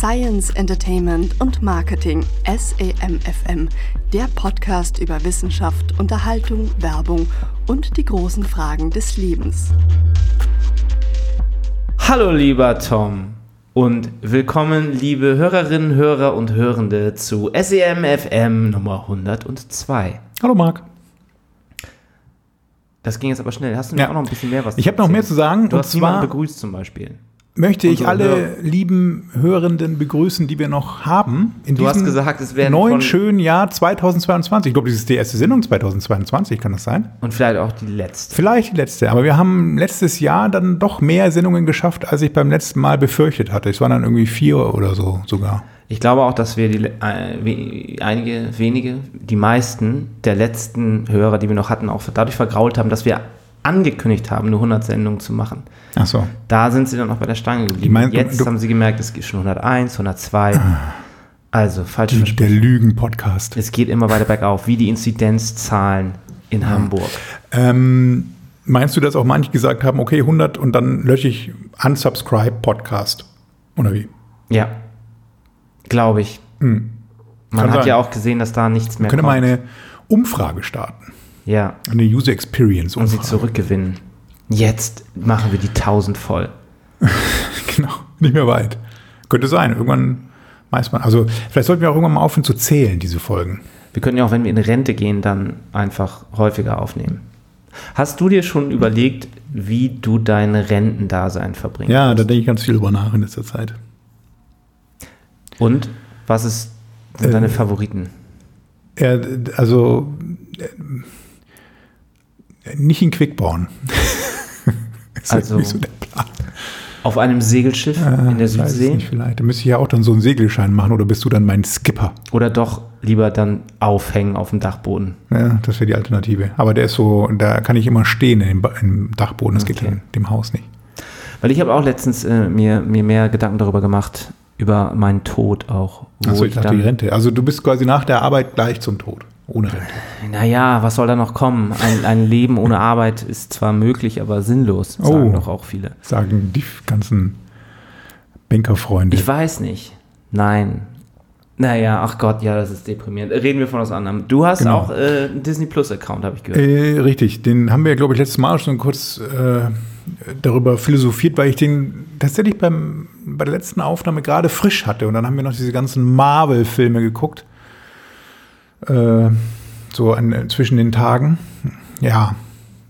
Science, Entertainment und Marketing SEMFM, der Podcast über Wissenschaft, Unterhaltung, Werbung und die großen Fragen des Lebens. Hallo lieber Tom und willkommen liebe Hörerinnen, Hörer und Hörende zu SEMFM Nummer 102. Hallo Marc. Das ging jetzt aber schnell. Hast du mir Ja. auch noch ein bisschen mehr was Ich habe noch mehr zu sagen. Du und hast zwar begrüßt zum Beispiel. Möchte ich alle Hörer. lieben Hörenden begrüßen, die wir noch haben. In Du hast gesagt, es werden neuen von- schönen Jahr 2022. Ich glaube, das ist die erste Sendung 2022, kann das sein? Und vielleicht auch die letzte. Vielleicht die letzte. Aber wir haben letztes Jahr dann doch mehr Sendungen geschafft, als ich beim letzten Mal befürchtet hatte. Es waren dann irgendwie vier oder so sogar. Ich glaube auch, dass wir die, äh, einige, wenige, die meisten der letzten Hörer, die wir noch hatten, auch dadurch vergrault haben, dass wir angekündigt haben, nur 100 Sendungen zu machen. Ach so. Da sind sie dann noch bei der Stange geblieben. meinst- Jetzt du- haben sie gemerkt, es gibt schon 101, 102. Also, falsch Der versprochen. Lügen-Podcast. Es geht immer weiter bergauf, wie die Inzidenzzahlen in Hamburg. Ähm, meinst du, dass auch manche gesagt haben, okay, 100 und dann lösche ich Unsubscribe Podcast? Oder wie? Ja, glaube ich. Man Kann hat sein. ja auch gesehen, dass da nichts mehr Können wir kommt. mal eine Umfrage starten. Ja, Eine User Experience und sie zurückgewinnen. Jetzt machen wir die 1000 voll. Genau, nicht mehr weit. Könnte sein. Irgendwann weiß man. Also, vielleicht sollten wir auch irgendwann mal aufhören zu zählen, diese Folgen. Wir können ja auch, wenn wir in Rente gehen, dann einfach häufiger aufnehmen. Hast du dir schon überlegt, wie du dein Rentendasein verbringst? Ja, da denke ich ganz viel drüber nach in letzter Zeit. Und was ist, sind Äh, deine Favoriten? Ja, also äh, nicht in Quickborn. ist Also- irgendwie so der Plan. Auf einem Segelschiff in der Südsee? nicht vielleicht. Da müsste ich ja auch dann so einen Segelschein machen oder bist du dann mein Skipper? Oder doch lieber dann aufhängen auf dem Dachboden? Ja, das wäre die Alternative. Aber der ist so, da kann ich immer stehen in dem, Ba- im Dachboden. Das geht Okay. in dem Haus nicht. Weil ich habe auch letztens äh, mir, mir mehr Gedanken darüber gemacht, über meinen Tod auch. Achso, ich dachte die Rente. Also du bist quasi nach der Arbeit gleich zum Tod. Ohne Rente. Naja, was soll da noch kommen? Ein, ein Leben ohne Arbeit ist zwar möglich, aber sinnlos, sagen Oh. doch auch viele. Sagen die ganzen Bankerfreunde. Ich weiß nicht. Nein. Naja, ach Gott, ja, das ist deprimierend. Reden wir von was anderem. Du hast Genau. auch äh, einen Disney Plus Account, habe ich gehört. Äh, richtig, den haben wir, glaube ich, letztes Mal schon kurz äh, darüber philosophiert, weil ich den tatsächlich beim, bei der letzten Aufnahme gerade frisch hatte. Und dann haben wir noch diese ganzen Marvel-Filme geguckt. Äh, so an, zwischen den Tagen. Ja,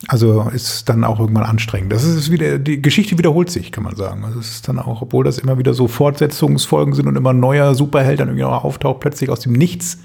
also ist dann auch irgendwann anstrengend. Das ist wieder, die Geschichte wiederholt sich, kann man sagen. Also es ist dann auch, obwohl das immer wieder so Fortsetzungsfolgen sind und immer ein neuer Superheld dann irgendwie noch auftaucht, plötzlich aus dem Nichts,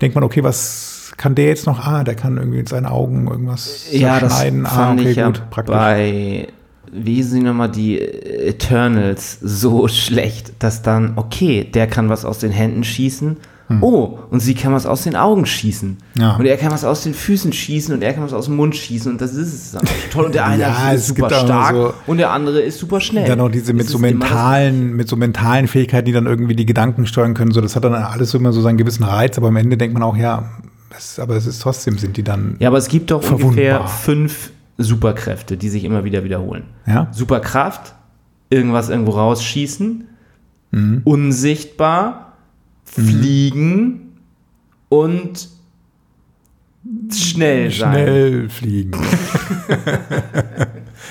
denkt man, okay, was kann der jetzt noch? Ah, der kann irgendwie mit seinen Augen irgendwas ja, das fand ah, okay, ich ja gut, praktisch. bei, wie sie nochmal, die Eternals so schlecht, dass dann, okay, der kann was aus den Händen schießen. Oh, und sie kann was aus den Augen schießen. Hm. Ja. Und er kann was aus den Füßen schießen und er kann was aus dem Mund schießen. Und das ist es dann auch toll. Und der eine Ja, ist super auch stark so- und der andere ist super schnell. Dann noch diese mit so mentalen, mit so mentalen Fähigkeiten, die dann irgendwie die Gedanken steuern können. So, das hat dann alles immer so seinen gewissen Reiz, aber am Ende denkt man auch, ja, es, aber es ist trotzdem, sind die dann. Ja, aber es gibt doch ungefähr fünf Superkräfte, die sich immer wieder wiederholen. Ja? Superkraft, irgendwas irgendwo rausschießen, Mhm. unsichtbar, fliegen und schnell sein. Schnell fliegen.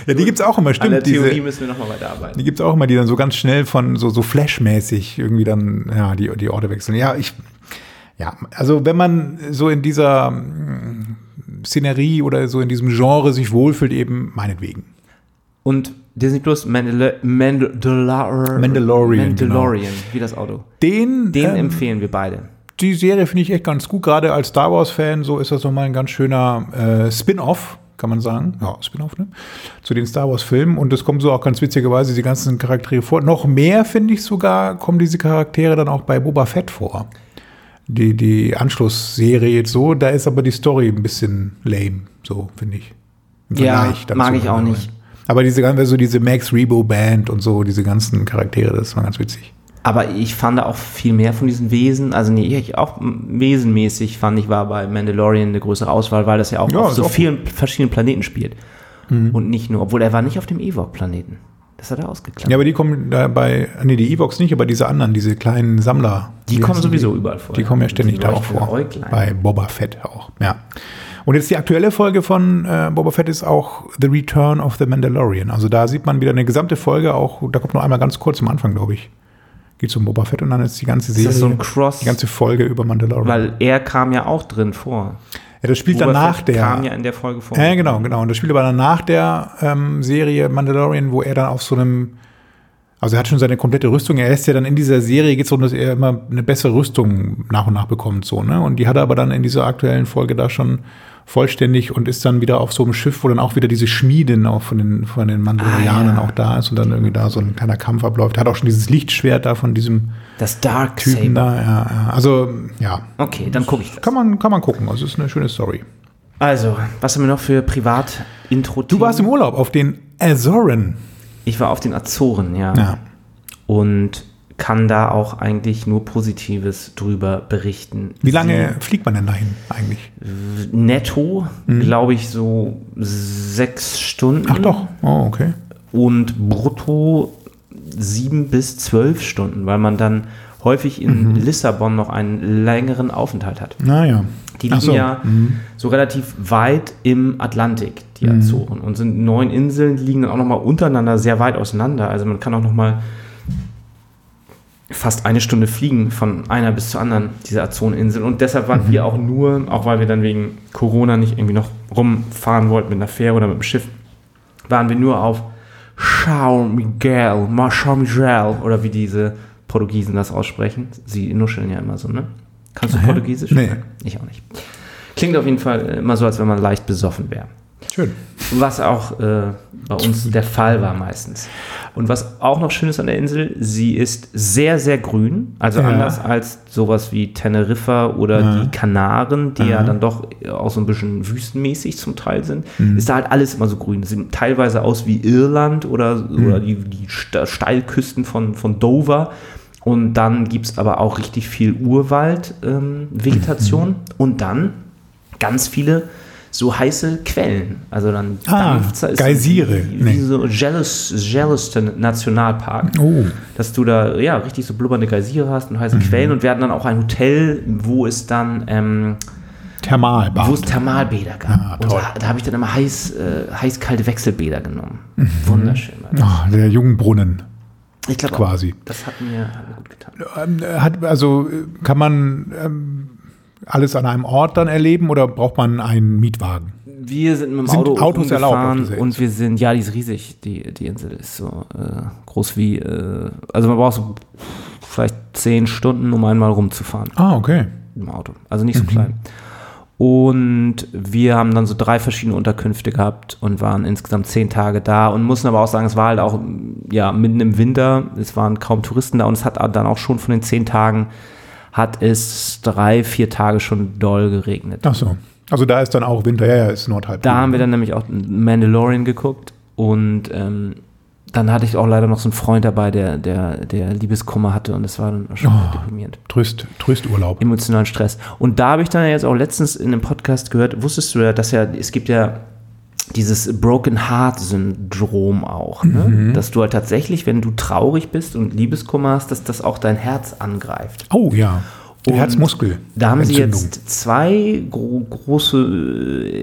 ja, die gibt es auch immer, An stimmt. der Theorie Diese, müssen wir nochmal weiterarbeiten. die gibt es auch immer, die dann so ganz schnell von so, so flashmäßig irgendwie dann, ja, die, die Orte wechseln. Ja, ich, ja, also wenn man so in dieser mm, Szenerie oder so in diesem Genre sich wohlfühlt, eben meinetwegen. Und Disney Plus Mandal Mandalor Mandalorian, Mandalorian, wie das Auto. Den, Den ähm, empfehlen wir beide. die Serie finde ich echt ganz gut. Gerade als Star Wars-Fan, so ist das nochmal ein ganz schöner äh, Spin-off, kann man sagen. Ja, Spin-off, ne? Zu den Star Wars-Filmen. Und es kommen so auch ganz witzigerweise die ganzen Charaktere vor. Noch mehr, finde ich sogar, kommen diese Charaktere dann auch bei Boba Fett vor. Die, die Anschlussserie jetzt so, da ist aber die Story ein bisschen lame, so finde ich. Im Ja, Vergleich dazu. mag ich auch nicht. Aber diese ganze, so diese Max Rebo Band und so, diese ganzen Charaktere, das war ganz witzig. Aber ich fand auch viel mehr von diesen Wesen, also nee, ich auch wesenmäßig fand ich, war bei Mandalorian eine größere Auswahl, weil das ja auch Ja, auf so vielen verschiedenen Planeten spielt. Und nicht nur, obwohl er war nicht auf dem Ewok-Planeten. Das hat er ausgeklappt. Ja, aber die kommen da bei, nee, die Evox nicht, aber diese anderen, diese kleinen Sammler. die wie kommen sowieso überall vor. Die kommen ja ständig da auch vor. Leuchtfeueräuglein. Bei Boba Fett auch, ja. Und jetzt die aktuelle Folge von äh, Boba Fett ist auch The Return of the Mandalorian. Also da sieht man wieder eine gesamte Folge, auch, da kommt noch einmal ganz kurz am Anfang, glaube ich. Geht um Boba Fett und dann ist die ganze Serie, das so ein Cross? die ganze Folge über Mandalorian. Weil er kam ja auch drin vor. ja, das spielt Boba dann nach Fett der. kam ja in der Folge vor. Ja, genau, genau. Und das spielt aber dann nach der ähm, Serie Mandalorian, wo er dann auf so einem, also er hat schon seine komplette Rüstung. Er ist ja dann in dieser Serie geht es darum, dass er immer eine bessere Rüstung nach und nach bekommt, so, ne? Und die hat er aber dann in dieser aktuellen Folge da schon vollständig und ist dann wieder auf so einem Schiff, wo dann auch wieder diese Schmiedin auch von den, von den Mandalorianern Ah, ja. auch da ist und dann irgendwie da so ein kleiner Kampf abläuft. Hat auch schon dieses Lichtschwert da von diesem Das Dark Typen Saber. da, ja, ja. Also, ja. Okay, dann gucke ich das. Kann man, kann man gucken. Also, es ist eine schöne Story. Also, was haben wir noch für Privat-Intro? Du warst im Urlaub auf den Azoren. Ich war auf den Azoren, ja. Ja. Und kann da auch eigentlich nur Positives drüber berichten. Wie lange fliegt man denn dahin eigentlich? Sie, netto, glaube ich, so sechs Stunden. Ach doch. Oh, okay. Und brutto sieben bis zwölf Stunden, weil man dann häufig in Lissabon noch einen längeren Aufenthalt hat. Naja. Die liegen so. ja so relativ weit im Atlantik, die Azoren. Und sind neun Inseln, die liegen dann auch nochmal untereinander sehr weit auseinander. Also man kann auch nochmal fast eine Stunde fliegen von einer bis zur anderen dieser Azoreninsel. Und deshalb waren wir auch nur, auch weil wir dann wegen Corona nicht irgendwie noch rumfahren wollten mit einer Fähre oder mit dem Schiff, waren wir nur auf Chao Miguel, Chao Miguel oder wie diese Portugiesen das aussprechen. Sie nuscheln ja immer so, ne? Kannst du? Portugiesisch? Nee. Ich auch nicht. Klingt auf jeden Fall äh, immer so, als wenn man leicht besoffen wäre. Schön. Was auch äh, bei uns der Fall war meistens. Und was auch noch schön ist an der Insel, sie ist sehr, sehr grün. Also Ja. anders als sowas wie Teneriffa oder Ja. die Kanaren, die ja Aha. dann doch auch so ein bisschen wüstenmäßig zum Teil sind, Mhm. ist da halt alles immer so grün. Sieht teilweise aus wie Irland oder, Mhm. oder die, die Steilküsten von, von Dover. Und dann gibt es aber auch richtig viel Urwald-Vegetation. Ähm, Vegetation. Mhm. Und dann ganz viele so heiße Quellen. Also dann Ah, dampft's, da ist Geysire. Wie, wie Nee. so Yellowstone Yellowstone Nationalpark. Oh. Dass du da ja richtig so blubbernde Geysire hast und heiße Mhm. Quellen. Und wir hatten dann auch ein Hotel, wo es dann ähm, Thermalbad. wo es Thermalbäder gab. Ah, und da, da habe ich dann immer heiß, äh, heiß-kalte Wechselbäder genommen. Mhm. Wunderschön. Das. Ah, der Jungbrunnen Ich glaube, quasi. das hat mir, hat mir gut getan. Ähm, Hat, also äh, kann man ähm, alles an einem Ort dann erleben oder braucht man einen Mietwagen? Wir sind mit dem Sind Auto Autos erlaubt und wir sind, ja, die ist riesig, die, die Insel ist so äh, groß wie, äh, also man braucht so vielleicht zehn Stunden, um einmal rumzufahren Ah, okay. im Auto, also nicht so klein. Und wir haben dann so drei verschiedene Unterkünfte gehabt und waren insgesamt zehn Tage da und mussten aber auch sagen, es war halt auch ja, mitten im Winter, es waren kaum Touristen da und es hat dann auch schon von den zehn Tagen hat es drei, vier Tage schon doll geregnet. Ach so. Also da ist dann auch Winter. Ja, ja, ist Nordhalbkugel. Da haben wir dann nämlich auch Mandalorian geguckt und ähm, dann hatte ich auch leider noch so einen Freund dabei, der, der, der Liebeskummer hatte und das war dann schon Oh. deprimierend. Tröst, Trösturlaub. Emotionalen Stress. Und da habe ich dann jetzt auch letztens in einem Podcast gehört, wusstest du ja, dass ja, es gibt ja dieses Broken Heart Syndrom auch, ne? Mhm. dass du halt tatsächlich, wenn du traurig bist und Liebeskummer hast, dass das auch dein Herz angreift. Oh ja. Und Herzmuskel. Da haben sie jetzt zwei gro große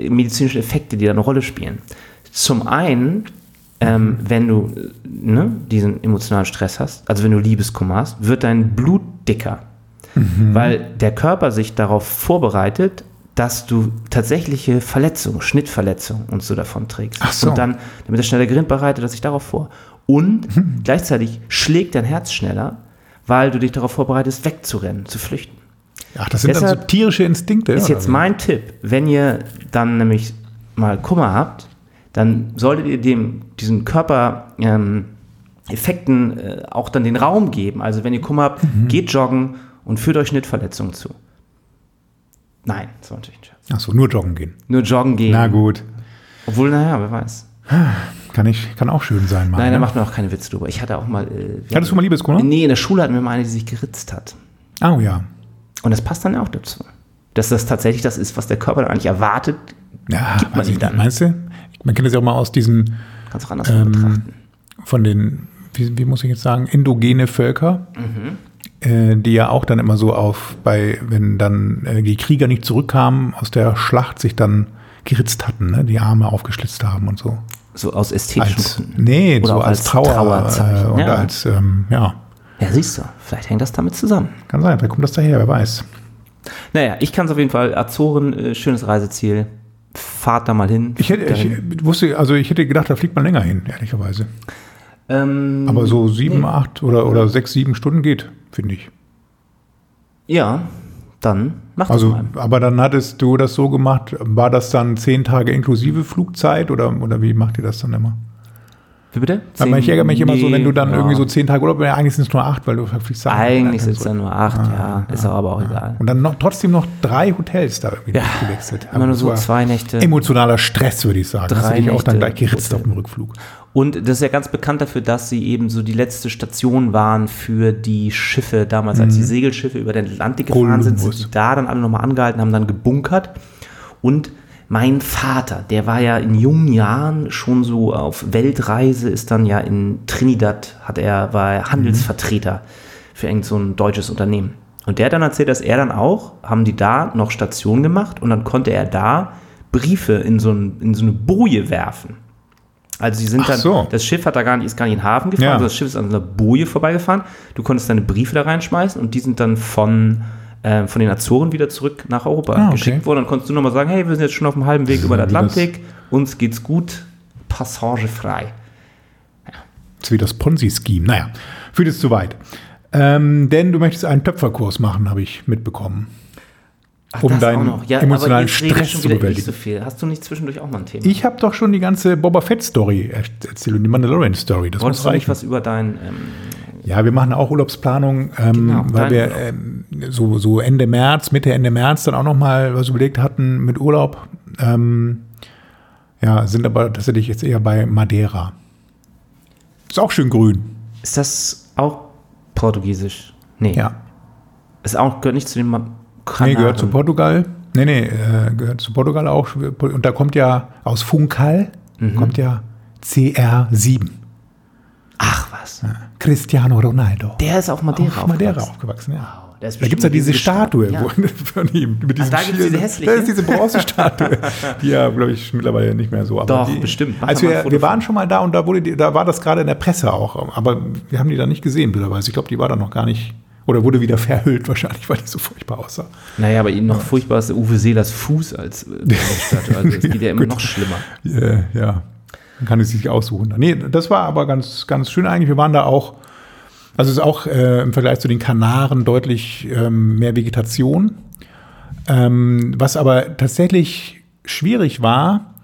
äh, medizinische Effekte, die da eine Rolle spielen. Zum einen, ähm, wenn du äh, ne, diesen emotionalen Stress hast, also wenn du Liebeskummer hast, wird dein Blut dicker, Mhm. weil der Körper sich darauf vorbereitet, dass du tatsächliche Verletzungen, Schnittverletzungen und so davon trägst. Ach so. Und dann, damit der schneller gerinnt, bereitet er sich darauf vor. Und Mhm. gleichzeitig schlägt dein Herz schneller, weil du dich darauf vorbereitest, wegzurennen, zu flüchten. Ach, das sind dann Deshalb so tierische Instinkte. Ist jetzt mein Tipp, wenn ihr dann nämlich mal Kummer habt, dann solltet ihr dem, diesen Körper ähm, Effekten äh, auch dann den Raum geben. Also wenn ihr Kummer habt, Mhm. geht joggen und führt euch Schnittverletzungen zu. Nein, das war natürlich ein Scherz. Ach so, nur joggen gehen. Nur joggen gehen. Na gut. Obwohl, naja, wer weiß. Kann, ich, kann auch schön sein. Mal, Nein, da macht mir auch keine Witze drüber. Ich hatte auch mal. Äh, Hattest du mal Liebeskummer? Nee, in der Schule hatten wir mal eine, die sich geritzt hat. Oh ja. Und das passt dann ja auch dazu. Dass das tatsächlich das ist, was der Körper dann eigentlich erwartet, Ja, Gibt man weiß ihm ich dann. Meinst du? Man kennt das ja auch mal aus diesen kannst du auch anders Ähm, betrachten. von den, wie, wie muss ich jetzt sagen, endogene Völker, äh, die ja auch dann immer so auf, bei, wenn dann äh, die Krieger nicht zurückkamen aus der Schlacht, sich dann geritzt hatten, ne? die Arme aufgeschlitzt haben und so. So aus ästhetischen Als, Gründen. nee, Oder so als, als Trauer Trauerzeichen, äh, und ja. als, ähm, ja, Ja, siehst du, vielleicht hängt das damit zusammen. kann sein, vielleicht kommt das daher, wer weiß. Naja, ich kann es auf jeden Fall. Azoren, äh, schönes Reiseziel. Fahrt da mal hin. Ich hätte, ich wusste, also ich hätte gedacht, da fliegt man länger hin, ehrlicherweise. Ähm, Aber so sieben, nee. acht oder, oder sechs, sieben Stunden geht, finde ich. Ja, dann mach Also, das mal. aber dann hattest du das so gemacht, war das dann zehn Tage inklusive Flugzeit oder, oder wie macht ihr das dann immer? Wie bitte? Weil ich ärgere mich immer so, wenn du dann ja. irgendwie so zehn Tage Urlaub, ja, eigentlich sind es nur acht, weil du fliegst dann- Eigentlich sind es dann nur acht, ja. Ist auch aber auch egal. Und dann noch, trotzdem noch drei Hotels da irgendwie Ja, gewechselt. immer nur das so zwei Nächte. Emotionaler Stress, würde ich sagen. Hast du Drei dich auch dann gleich geritzt auf dem Rückflug. Und das ist ja ganz bekannt dafür, dass sie eben so die letzte Station waren für die Schiffe damals, als die Segelschiffe über den Atlantik gefahren sind, sind Mhm. Die da dann alle nochmal angehalten, haben dann gebunkert. Und mein Vater, der war ja in jungen Jahren schon so auf Weltreise, ist dann ja in Trinidad, hat er, war er Handelsvertreter für irgend so ein deutsches Unternehmen. Und der hat dann erzählt, dass er dann auch, haben die da noch Station gemacht und dann konnte er da Briefe in so, ein, in so eine Boje werfen. Also sie sind Ach dann, so. das Schiff hat da gar nicht, ist gar nicht in den Hafen gefahren, Ja. sondern das Schiff ist an einer Boje vorbeigefahren. Du konntest deine Briefe da reinschmeißen und die sind dann von, äh, von den Azoren wieder zurück nach Europa Ah, okay. geschickt worden. Dann konntest du nochmal sagen, hey, wir sind jetzt schon auf dem halben Weg über den Atlantik, uns geht's gut, Passage frei. Das ist wie das Ponzi-Scheme. Naja, führt jetzt zu weit. Ähm, denn du möchtest einen Töpferkurs machen, habe ich mitbekommen. Ach, Um das deinen auch noch. Ja, emotionalen Stress schon zu wieder bewältigen. Nicht so viel. Hast du nicht zwischendurch auch mal ein Thema? Ich habe doch schon die ganze Boba Fett-Story er- erzählt und die Mandalorian-Story. Das Wolltest muss du nicht reichen. was über dein, ähm, Ja, wir machen auch Urlaubsplanung, ähm, Genau, weil wir ähm, so, so Ende März, Mitte, Ende März dann auch noch mal was überlegt hatten mit Urlaub. Ähm, ja, sind aber tatsächlich jetzt eher bei Madeira. Ist auch schön grün. ist das auch portugiesisch? Nee. Ja. Ist auch, gehört nicht zu den Ma- Nee, Kanaren. gehört zu Portugal. Nee, nee, äh, gehört zu Portugal auch. Und da kommt ja aus Funchal, Mhm. kommt ja CR7. Ach. Cristiano Ronaldo. Der ist auf Madeira auf Madeira aufgewachsen. aufgewachsen, ja. Wow, Da gibt es ja diese Statue Ja. wo, von ihm. Mit diesem da gibt's Schild. diese hässliche? Das ist diese Bronzestatue. die ja, glaube ich, mittlerweile nicht mehr so. Aber Doch, die, bestimmt. Mach Als da mal ein wir, wir waren schon mal da und da, wurde die, da war das gerade in der Presse auch. Aber wir haben die da nicht gesehen, blöderweise. Ich glaube, die war da noch gar nicht. Oder wurde wieder verhüllt wahrscheinlich, weil die so furchtbar aussah. Naja, aber noch furchtbar ist der Uwe Seelers Fuß als äh, Statue. Also es geht ja immer noch schlimmer. Äh, ja, man kann es sich aussuchen. Nee, das war aber ganz, ganz schön eigentlich. Wir waren da auch, also es ist auch äh, im Vergleich zu den Kanaren deutlich ähm, mehr Vegetation. Ähm, was aber tatsächlich schwierig war,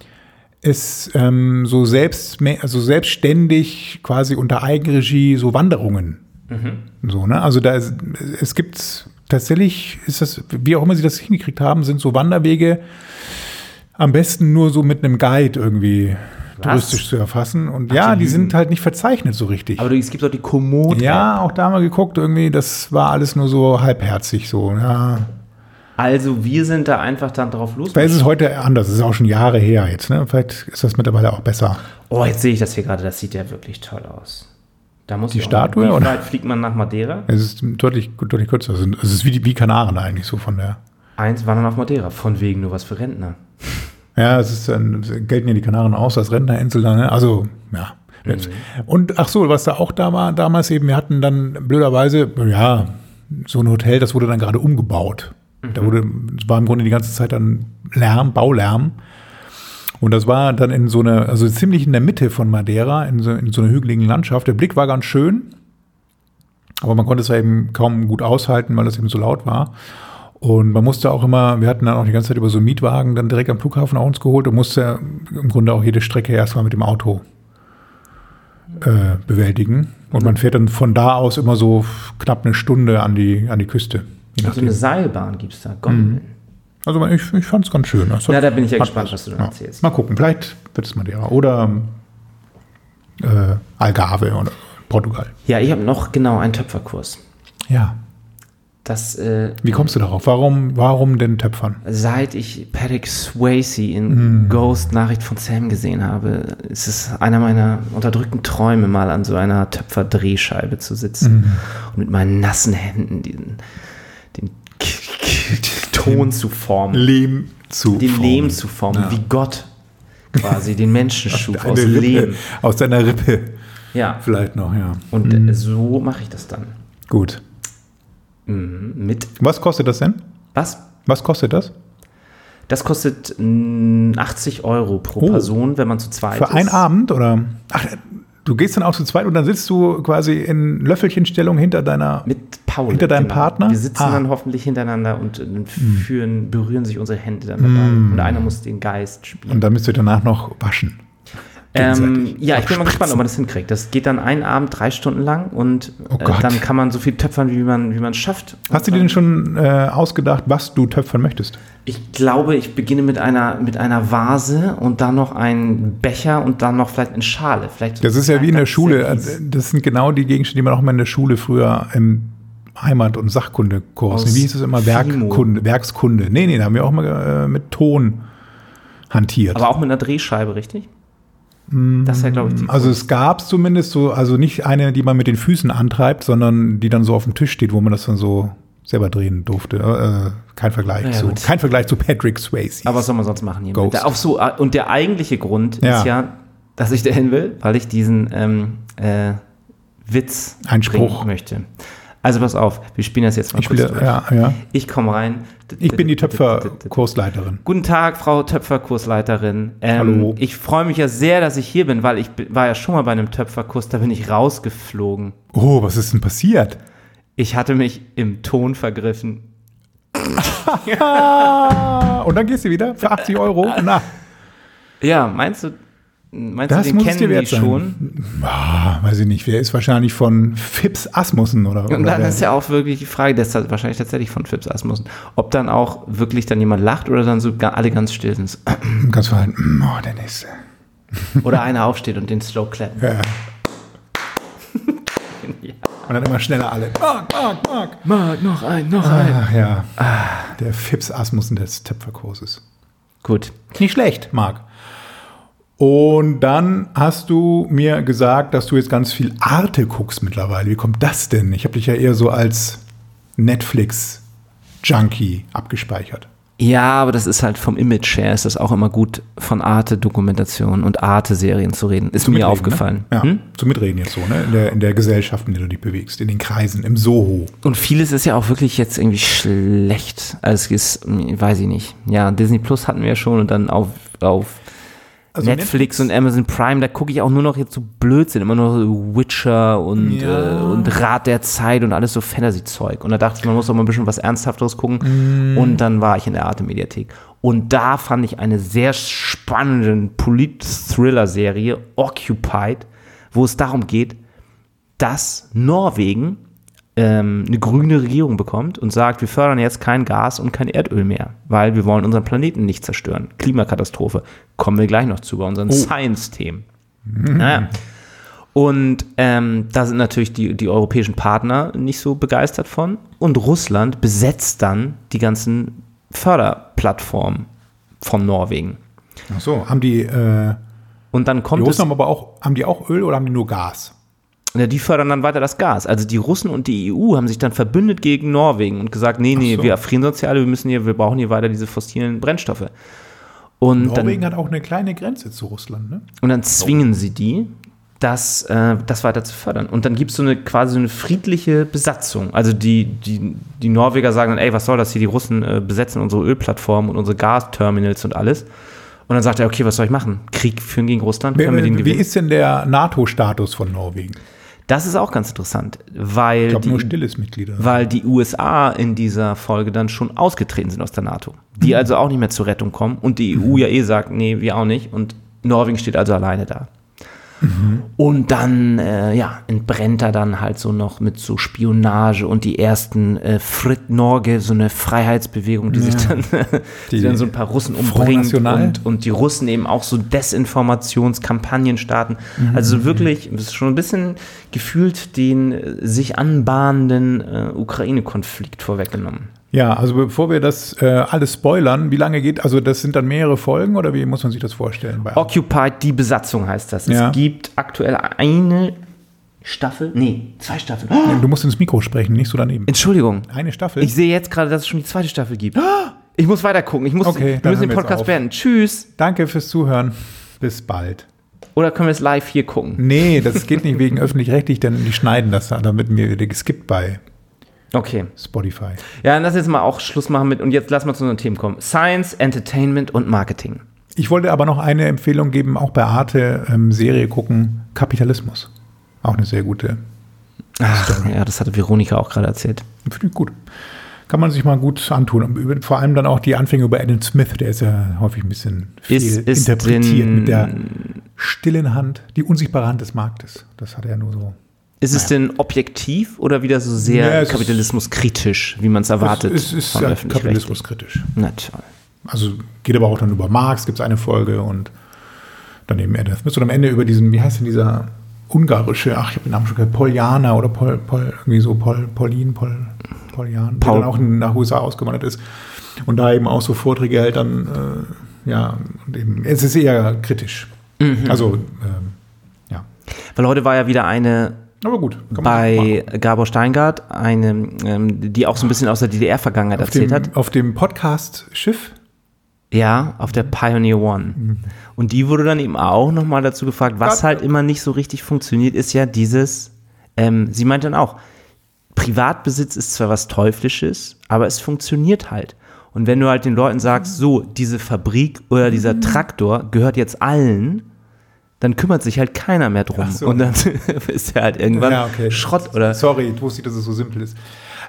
ist ähm, so selbst, also selbstständig quasi unter Eigenregie so Wanderungen. So, ne? Also da ist, es gibt tatsächlich, ist das, wie auch immer sie das hingekriegt haben, sind so Wanderwege am besten nur so mit einem Guide irgendwie touristisch zu erfassen. Und ja, die sind halt nicht verzeichnet so richtig. Aber es gibt auch die Komoot. ja, auch da mal geguckt, irgendwie, das war alles nur so halbherzig so. Ja. Also wir sind da einfach dann drauf los. Vielleicht ist es heute anders, es ist auch schon Jahre her jetzt, ne? Vielleicht ist das mittlerweile auch besser. Oh, jetzt sehe ich das hier gerade. Das sieht ja wirklich toll aus. Da muss Die ich auch- Statue, Wie weit fliegt man nach Madeira? Es ist deutlich, deutlich kürzer. Es ist- es ist wie, die, wie Kanaren eigentlich so von der. Eins war dann auf Madeira. Von wegen nur was für Rentner. Ja, es ist dann, gelten ja die Kanaren aus als Rentnerinsel da, ne? Also, ja. Mhm. Und ach so, was da auch da war damals eben, wir hatten dann blöderweise, ja, so ein Hotel, das wurde dann gerade umgebaut. Da Mhm. wurde, es war im Grunde die ganze Zeit dann Lärm, Baulärm. Und das war dann in so einer, also ziemlich in der Mitte von Madeira, in so, in so einer hügeligen Landschaft. Der Blick war ganz schön, aber man konnte es eben kaum gut aushalten, weil es eben so laut war. Und man musste auch immer, wir hatten dann auch die ganze Zeit über so einen Mietwagen dann direkt am Flughafen auch uns geholt und musste im Grunde auch jede Strecke erstmal mit dem Auto äh, bewältigen. Und man fährt dann von da aus immer so knapp eine Stunde an die, an die Küste. Also eine. Seilbahn gibt es da. Gondeln. Also ich, ich fand es ganz schön. Das hat- da bin ich ja gespannt, was du dann Ja. erzählst. Mal gucken, vielleicht wird es Madeira. Oder äh, Algarve oder Portugal. Ja, ich habe noch genau einen Töpferkurs. Ja. Das, äh, Wie kommst du darauf? Warum, warum denn Töpfern? seit ich Patrick Swayze in Ghost Nachricht von Sam gesehen habe, ist es einer meiner unterdrückten Träume, mal an so einer Töpferdrehscheibe zu sitzen und mit meinen nassen Händen diesen, den K Ton zu formen, Lehm zu den formen. Lehm zu formen, wie Gott quasi den Menschen schuf, aus Rippe, Lehm. Aus deiner Rippe Ja, vielleicht noch, ja. und äh, so mache ich das dann. Gut. Mhm. Mit Was kostet das denn? was? Was kostet das? Das kostet mm, 80 Euro pro Oh. Person, wenn man zu zweit Für ist. einen Abend oder? Ach, du gehst dann auch zu zweit und dann sitzt du quasi in Löffelchenstellung hinter deiner. Mit Paul. Hinter deinem Partner? Wir sitzen Ah. dann hoffentlich hintereinander und, äh, führen, berühren sich unsere Hände dann dabei. Und einer muss den Geist spielen. und dann müsst ihr danach noch waschen. Ähm, ja, ich bin mal gespannt, ob man das hinkriegt. Das geht dann einen Abend drei Stunden lang und Oh äh, dann kann man so viel töpfern, wie man wie man schafft. Hast du dir denn schon äh, ausgedacht, was du töpfern möchtest? Ich glaube, ich beginne mit einer, mit einer Vase und dann noch ein Becher und dann noch vielleicht eine Schale. Vielleicht so Das ist ja wie in der Schule. Service. Also, Das sind genau die Gegenstände, die man auch immer in der Schule früher im Heimat- und Sachkundekurs. Aus Wie hieß es immer? Werkkunde, Werkskunde. Nee, nee, da haben wir auch mal äh, mit Ton hantiert. Aber auch mit einer Drehscheibe, richtig? Das ist ja, glaube ich, die Also es gab zumindest so, also nicht eine, die man mit den Füßen antreibt, sondern die dann so auf dem Tisch steht, wo man das dann so selber drehen durfte. Äh, kein Vergleich Ja, zu, gut. kein Vergleich zu Patrick Swayze. Aber was soll man sonst machen hier? Auch so, äh, und der eigentliche Grund Ja. ist ja, dass ich dahin will, weil ich diesen ähm, äh, Witz Ein bringen Spruch. möchte. Also pass auf, wir spielen das jetzt mal ich, kurz spiele, ja, ja. Ich komme rein. ich bin die Töpferkursleiterin. Guten Tag, Frau Töpferkursleiterin. Ähm, Hallo. Ich freue mich ja sehr, dass ich hier bin, weil ich war ja schon mal bei einem Töpferkurs, da bin ich rausgeflogen. Oh, was ist denn passiert? Ich hatte mich im Ton vergriffen. Und dann gehst du wieder für 80 Euro. Na, Ja, meinst du, meinst das du, den kennen die sein. schon? Ah, weiß ich nicht. Wer ist wahrscheinlich von Fips Asmussen oder? Und oder dann wer? ist ja auch wirklich die Frage, das ist wahrscheinlich tatsächlich von Phipps Asmussen, ob dann auch wirklich dann jemand lacht oder dann so alle ganz still sind. ganz verhalten. Oh, der nächste. Oder einer aufsteht und den Slow clappen. Ja. Und dann immer schneller alle. Mark, Mark, Mark. Marc, noch ein, noch Ach ja. Der Fips Asmussen des Töpferkurses. Gut. Nicht schlecht, Marc. Und dann hast du mir gesagt, dass du jetzt ganz viel Arte guckst mittlerweile. Wie kommt das denn? Ich habe dich ja eher so als Netflix-Junkie abgespeichert. Ja, aber das ist halt vom Image her, ist das auch immer gut, von Arte-Dokumentation und Arte-Serien zu reden. Ist mir Mitreden, aufgefallen. Ne? Ja, Hm? zum Mitreden jetzt so, ne? In der, in der Gesellschaft, in der du dich bewegst, in den Kreisen, im Soho. Und vieles ist ja auch wirklich jetzt irgendwie schlecht. Also es ist, weiß ich nicht. Ja, Disney Plus hatten wir ja schon und dann auf, auf Also Netflix und Amazon Prime, da gucke ich auch nur noch jetzt so Blödsinn, immer nur so Witcher und, Ja. äh, und Rat der Zeit und alles so Fantasy-Zeug. Und da dachte ich, man muss auch mal ein bisschen was Ernsthafteres gucken. Mm. Und dann war ich in der Arte-Mediathek. Und da fand ich eine sehr spannende Polit-Thriller-Serie, Occupied, wo es darum geht, dass Norwegen ähm, eine grüne Regierung bekommt und sagt, wir fördern jetzt kein Gas und kein Erdöl mehr, weil wir wollen unseren Planeten nicht zerstören. Klimakatastrophe. Kommen wir gleich noch zu bei unseren Science-Themen. Naja. Und ähm, da sind natürlich die, die europäischen Partner nicht so begeistert von. Und Russland besetzt dann die ganzen Förderplattformen von Norwegen. Ach so, haben die, äh, Und dann die kommt es, Russen haben aber auch, haben die auch Öl oder haben die nur Gas? Ja, die fördern dann weiter das Gas. Also die Russen und die EU haben sich dann verbündet gegen Norwegen und gesagt, nee, nee, so. wir erfrieren sonst hier alle, wir müssen hier, wir brauchen hier weiter diese fossilen Brennstoffe. Und Norwegen dann, hat auch eine kleine Grenze zu Russland, ne? und dann zwingen sie die, das, äh, das weiter zu fördern. Und dann gibt es so eine quasi so eine friedliche Besatzung. Also die, die, die Norweger sagen dann, ey, was soll das hier, die Russen äh, besetzen unsere Ölplattformen und unsere Gasterminals und alles. Und dann sagt er, okay, was soll ich machen? Krieg führen gegen Russland? Können wir den Wie, wie gewinnen? ist denn der NATO-Status von Norwegen? Das ist auch ganz interessant, weil Ich glaube, die, weil die USA in dieser Folge dann schon ausgetreten sind aus der NATO. Mhm. Die also auch nicht mehr zur Rettung kommen und die EU ja eh sagt, nee, wir auch nicht. Und Norwegen steht also alleine da. Mhm. Und dann, äh, ja, entbrennt er dann halt so noch mit so Spionage und die ersten äh, Frit Norge, so eine Freiheitsbewegung, die sich dann, die, Die dann so ein paar Russen umbringt und, und die Russen eben auch so Desinformationskampagnen starten. Mhm. Also wirklich, es ist schon ein bisschen gefühlt den äh, sich anbahnenden äh, Ukraine-Konflikt vorweggenommen. Ja, also bevor wir das äh, alles spoilern, wie lange geht, also das sind dann mehrere Folgen oder wie muss man sich das vorstellen? Bei Occupied, die Besatzung heißt das. Ja. Es gibt aktuell eine Staffel, nee, zwei Staffeln. du musst ins Mikro sprechen, nicht so daneben. Entschuldigung. Eine Staffel? Ich sehe jetzt gerade, dass es schon die zweite Staffel gibt. Ich muss weiter gucken. Ich muss, Okay, wir müssen den Podcast beenden. Tschüss. Danke fürs Zuhören. Bis bald. Oder können wir es live hier gucken? Nee, das geht nicht wegen öffentlich-rechtlich, denn die schneiden das dann, damit mir geskippt bei Okay. Spotify. Ja, dann lass jetzt mal auch Schluss machen mit, und jetzt lass mal zu unseren Themen kommen. Science, Entertainment und Marketing. Ich wollte aber noch eine Empfehlung geben, auch bei Arte ähm, Serie gucken, Kapitalismus. Auch eine sehr gute. Ach, ja, das hatte Veronika auch gerade erzählt. Finde ich gut. Kann man sich mal gut antun. Vor allem dann auch die Anfänge über Adam Smith, der ist ja häufig ein bisschen viel Ist es interpretiert mit der stillen Hand, die unsichtbare Hand des Marktes. Das hat er nur so. Ist es denn objektiv oder wieder so sehr Ja, es ist- kapitalismuskritisch, wie man es erwartet? Es, es ist ja kapitalismuskritisch. Na toll. Also geht aber auch dann über Marx, gibt es eine Folge und dann eben Adam Smith und am Ende über diesen, wie heißt denn dieser ungarische, ach, ich habe den Namen schon gehört, Polianer oder Pol, Pol, irgendwie so Pol, Paulin, Pol, Polian, Paul- der dann auch nach USA ausgewandert ist und da eben auch so Vorträge hält, dann, äh, ja, und eben, es ist eher kritisch. Mhm. Also, ähm, ja. Weil heute war ja wieder eine Aber gut. bei Gabor Steingart, eine, ähm, die auch so ein bisschen aus der DDR-Vergangenheit erzählt dem, hat. auf dem Podcast-Schiff Ja, auf der Pioneer One. Und die wurde dann eben auch nochmal dazu gefragt, was halt immer nicht so richtig funktioniert, ist ja dieses, ähm, sie meint dann auch, Privatbesitz ist zwar was Teuflisches, aber es funktioniert halt. Und wenn du halt den Leuten sagst, so, diese Fabrik oder dieser Traktor gehört jetzt allen, dann kümmert sich halt keiner mehr drum. So. Und dann ist er halt irgendwann Ja, okay. Schrott oder. Sorry, ich wusste nicht, dass es so simpel ist.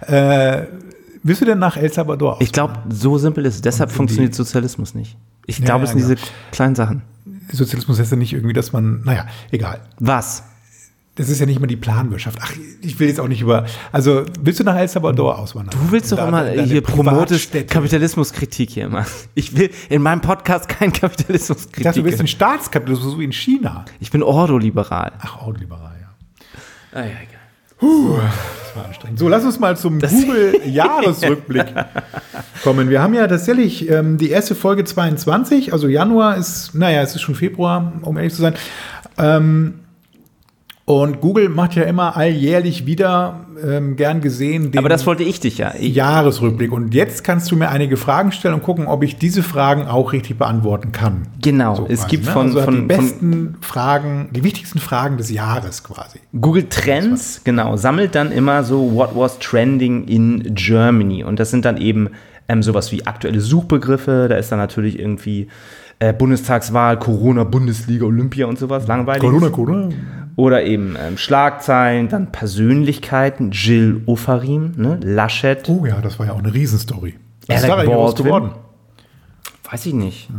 Äh, willst du denn nach El Salvador? Ich glaube, so simpel ist es. Deshalb Und die- funktioniert Sozialismus nicht. Ich Ja, glaube, ja, es sind genau. diese kleinen Sachen. Sozialismus heißt ja nicht irgendwie, dass man, naja, egal. Was? Das ist ja nicht mal die Planwirtschaft. Ach, ich will jetzt auch nicht über. Also, willst du nach El Salvador auswandern? Du willst doch Da- immer deine hier promotest. Kapitalismuskritik hier immer. Ich will in meinem Podcast kein Ich dachte, Kapitalismuskritik. du bist ein Staatskapitalismus, so wie in China. ich bin ordoliberal. Ach, ordoliberal, ja. Ah, ja, egal. Das war anstrengend. So, lass uns mal zum Google-Jahresrückblick kommen. Wir haben ja tatsächlich ähm, die erste Folge 22, also Januar ist, naja, es ist schon Februar, um ehrlich zu sein. Ähm, und Google macht ja immer alljährlich wieder ähm, gern gesehen den Aber das wollte ich dich ja. Ich, Jahresrückblick. Und jetzt kannst du mir einige Fragen stellen und gucken, ob ich diese Fragen auch richtig beantworten kann. Genau. So es quasi, gibt ne? von, also die von, von besten Fragen, die wichtigsten Fragen des Jahres quasi. Google Trends, genau, sammelt dann immer so What was trending in Germany. Und das sind dann eben ähm, sowas wie aktuelle Suchbegriffe. Da ist dann natürlich irgendwie äh, Bundestagswahl, Corona, Bundesliga, Olympia und sowas. Langweilig. Corona. Oder eben ähm, Schlagzeilen, dann Persönlichkeiten, Jill Ofarim, ne? Laschet, Oh ja, das war ja auch eine Riesenstory. Was ist da eigentlich geworden? weiß ich nicht.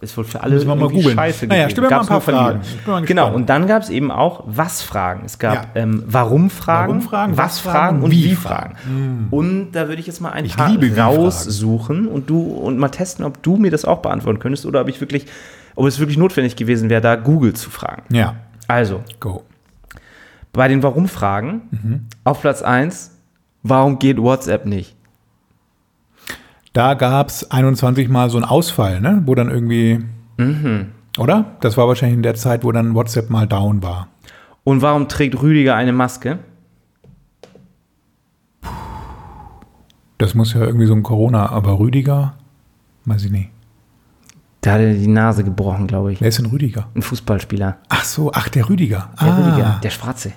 Ist wohl für alle Müssen wir mal googeln. scheiße Naja, stell mir mal ein paar. Fragen. Genau, und dann gab es eben auch Was-Fragen. Es gab Ja. ähm, Warum-Fragen, Warum-Fragen, Was-Fragen und Wie-Fragen. Wie-Fragen. Und da würde ich jetzt mal ein Ich paar raussuchen und du und mal testen, ob du mir das auch beantworten könntest oder ob ich wirklich, ob es wirklich notwendig gewesen wäre, da Google zu fragen. Ja, Also, go. bei den Warum-Fragen Mhm. auf Platz 1, warum geht WhatsApp nicht? Da gab es 21 Mal so einen Ausfall, ne? wo dann irgendwie. Mhm. Oder? Das war wahrscheinlich in der Zeit, wo dann WhatsApp mal down war. Und warum trägt Rüdiger eine Maske? Das muss ja irgendwie so ein Corona, aber Rüdiger, weiß ich nicht. Da hat er die Nase gebrochen, glaube ich. Wer ist denn Rüdiger? Ein Fußballspieler. Ach so, ach, der Rüdiger. Der ah. Rüdiger, der Schwarze.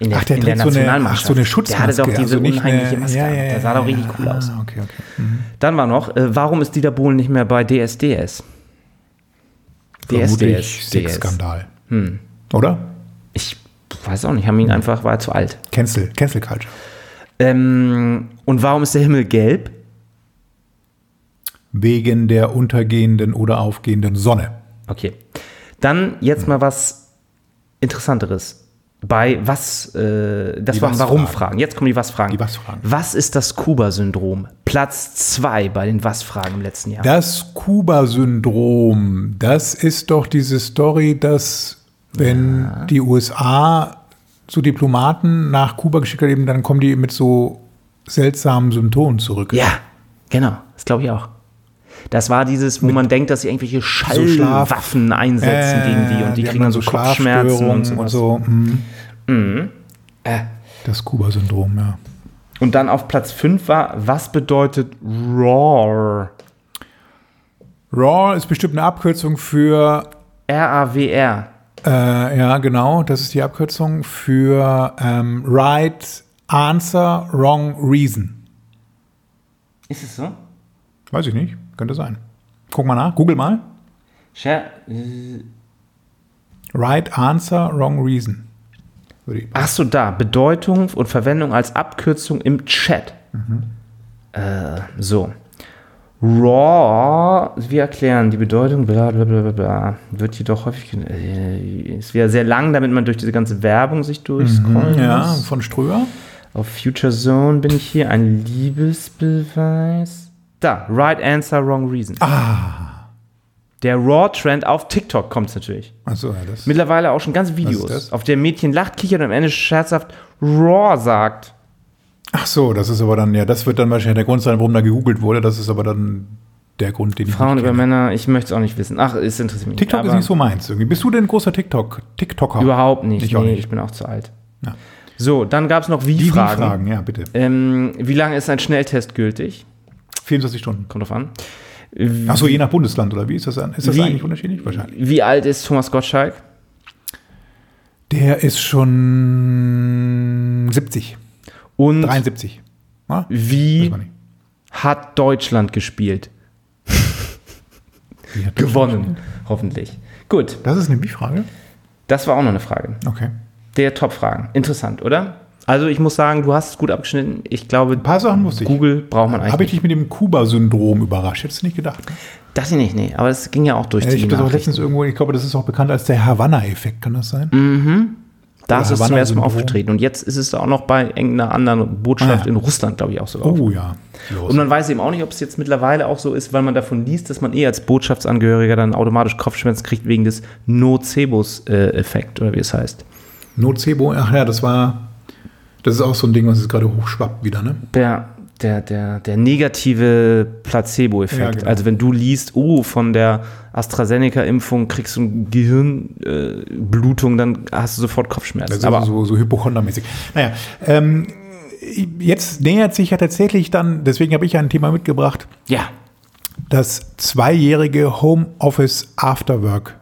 In der, Ach, der in der trägt so eine- Nationalmannschaft. ach, so eine Schutzmaske, Der hatte doch diese also unheimliche eine- Maske. ja, ja, der sah doch richtig cool aus. Ah, okay, okay. Mhm. Dann war noch, äh, warum ist Dieter Bohlen nicht mehr bei DSDS? Vermutlich Sexskandal. Oder? Ich weiß auch nicht, haben ihn einfach, war er zu alt. Cancel, Cancel Culture. Ähm, und warum ist der Himmel gelb? Wegen der untergehenden oder aufgehenden Sonne. Okay. Dann jetzt mal was Interessanteres. Bei was, äh, das Die waren. Warum-Fragen. Jetzt kommen die Was-Fragen. Die Was-Fragen. Was ist das Kuba-Syndrom? Platz zwei bei den Was-Fragen im letzten Jahr. Das Kuba-Syndrom, das ist doch diese Story, dass wenn die USA so Diplomaten nach Kuba geschickt hat, eben, dann kommen die mit so seltsamen Symptomen zurück. Ja, genau. Das glaube ich auch. Das war dieses, wo man denkt, dass sie irgendwelche Schallwaffen einsetzen Äh, gegen die und die, haben kriegen dann so Kopfschmerzen und so. und so. Mhm. Äh. Das Kuba-Syndrom, ja. Und dann auf Platz 5 war, was bedeutet RAW? RAW ist bestimmt eine Abkürzung für, R-A-W-R. äh, ja, genau, das ist die Abkürzung für ähm, Right Answer, Wrong Reason. Ist es so? Weiß ich nicht, könnte sein. Guck mal nach, google mal. Share, Right Answer, Wrong Reason. Ach so, da. Bedeutung und Verwendung als Abkürzung im Chat. Äh, so. Raw, wir erklären die Bedeutung, bla bla bla bla. Wird jedoch häufig. Äh, ist wieder sehr lang, damit man durch diese ganze Werbung sich durchscrollen Ja, muss. von Ströer. Auf Future Zone bin ich hier. Ein Liebesbeweis. Da, right answer, wrong reason. Ah. Der Raw-Trend auf TikTok kommt natürlich. Achso, ja, das. Mittlerweile auch schon ganze ist Videos, das? auf der Mädchen lacht, kichert und am Ende scherzhaft Raw sagt. Ach so, das ist aber dann, ja, das wird dann wahrscheinlich der Grund sein, warum da gegoogelt wurde. Das ist aber dann der Grund, den ich Frauen über. Männer, ich möchte es auch nicht wissen. Ach, es interessiert mich TikTok nicht. ist aber nicht so meins irgendwie. Bist du denn ein großer TikTok, TikToker? Überhaupt nicht. Ich auch nee, nicht. ich bin auch zu alt. Ja. So, dann gab es noch Wie-Fragen. Fragen, ja, bitte. Ähm, wie lange ist ein Schnelltest gültig? 24 Stunden. Kommt drauf an. Achso, je nach Bundesland oder wie ist das? Ist das Wie- eigentlich unterschiedlich? Wahrscheinlich. Wie alt ist Thomas Gottschalk? Der ist schon 70, Und 73. Ja? wie hat Deutschland gespielt? Hat- Gewonnen, hoffentlich. Gut, Das ist eine Wie-Frage? das war auch noch eine Frage. Okay. Der Top-Fragen. Interessant, oder? Also ich muss sagen, du hast es gut abgeschnitten. Ich glaube, Ein paar Sachen wusste ich. Google braucht man eigentlich. Habe ich dich mit dem Kuba-Syndrom überrascht? Hättest du nicht gedacht? Ne? Das ich nicht, nee. Aber es ging ja auch durch Ja, die ich habe das auch letztens irgendwo, ich glaube, das ist auch bekannt als der Havanna-Effekt, kann das sein? Da ist es zum ersten Mal aufgetreten. Und jetzt ist es auch noch bei irgendeiner anderen Botschaft Ah, ja. in Russland, glaube ich, auch sogar. Oh ja. Und man weiß eben auch nicht, ob es jetzt mittlerweile auch so ist, weil man davon liest, dass man eh als Botschaftsangehöriger dann automatisch Kopfschmerzen kriegt wegen des Nocebus-Effekt oder wie es heißt. Nocebo, ach ja, das war, das ist auch so ein Ding, was jetzt gerade hochschwappt wieder, ne? Der, der, der, der negative Placebo-Effekt. Ja, genau. Also wenn du liest, oh, von der AstraZeneca-Impfung kriegst du eine Gehirnblutung, äh, dann hast du sofort Kopfschmerzen. Das ist Aber so, so hypochondermäßig. Naja, ähm, jetzt nähert sich ja tatsächlich dann, deswegen habe ich ja ein Thema mitgebracht, ja, das zweijährige Homeoffice Afterwork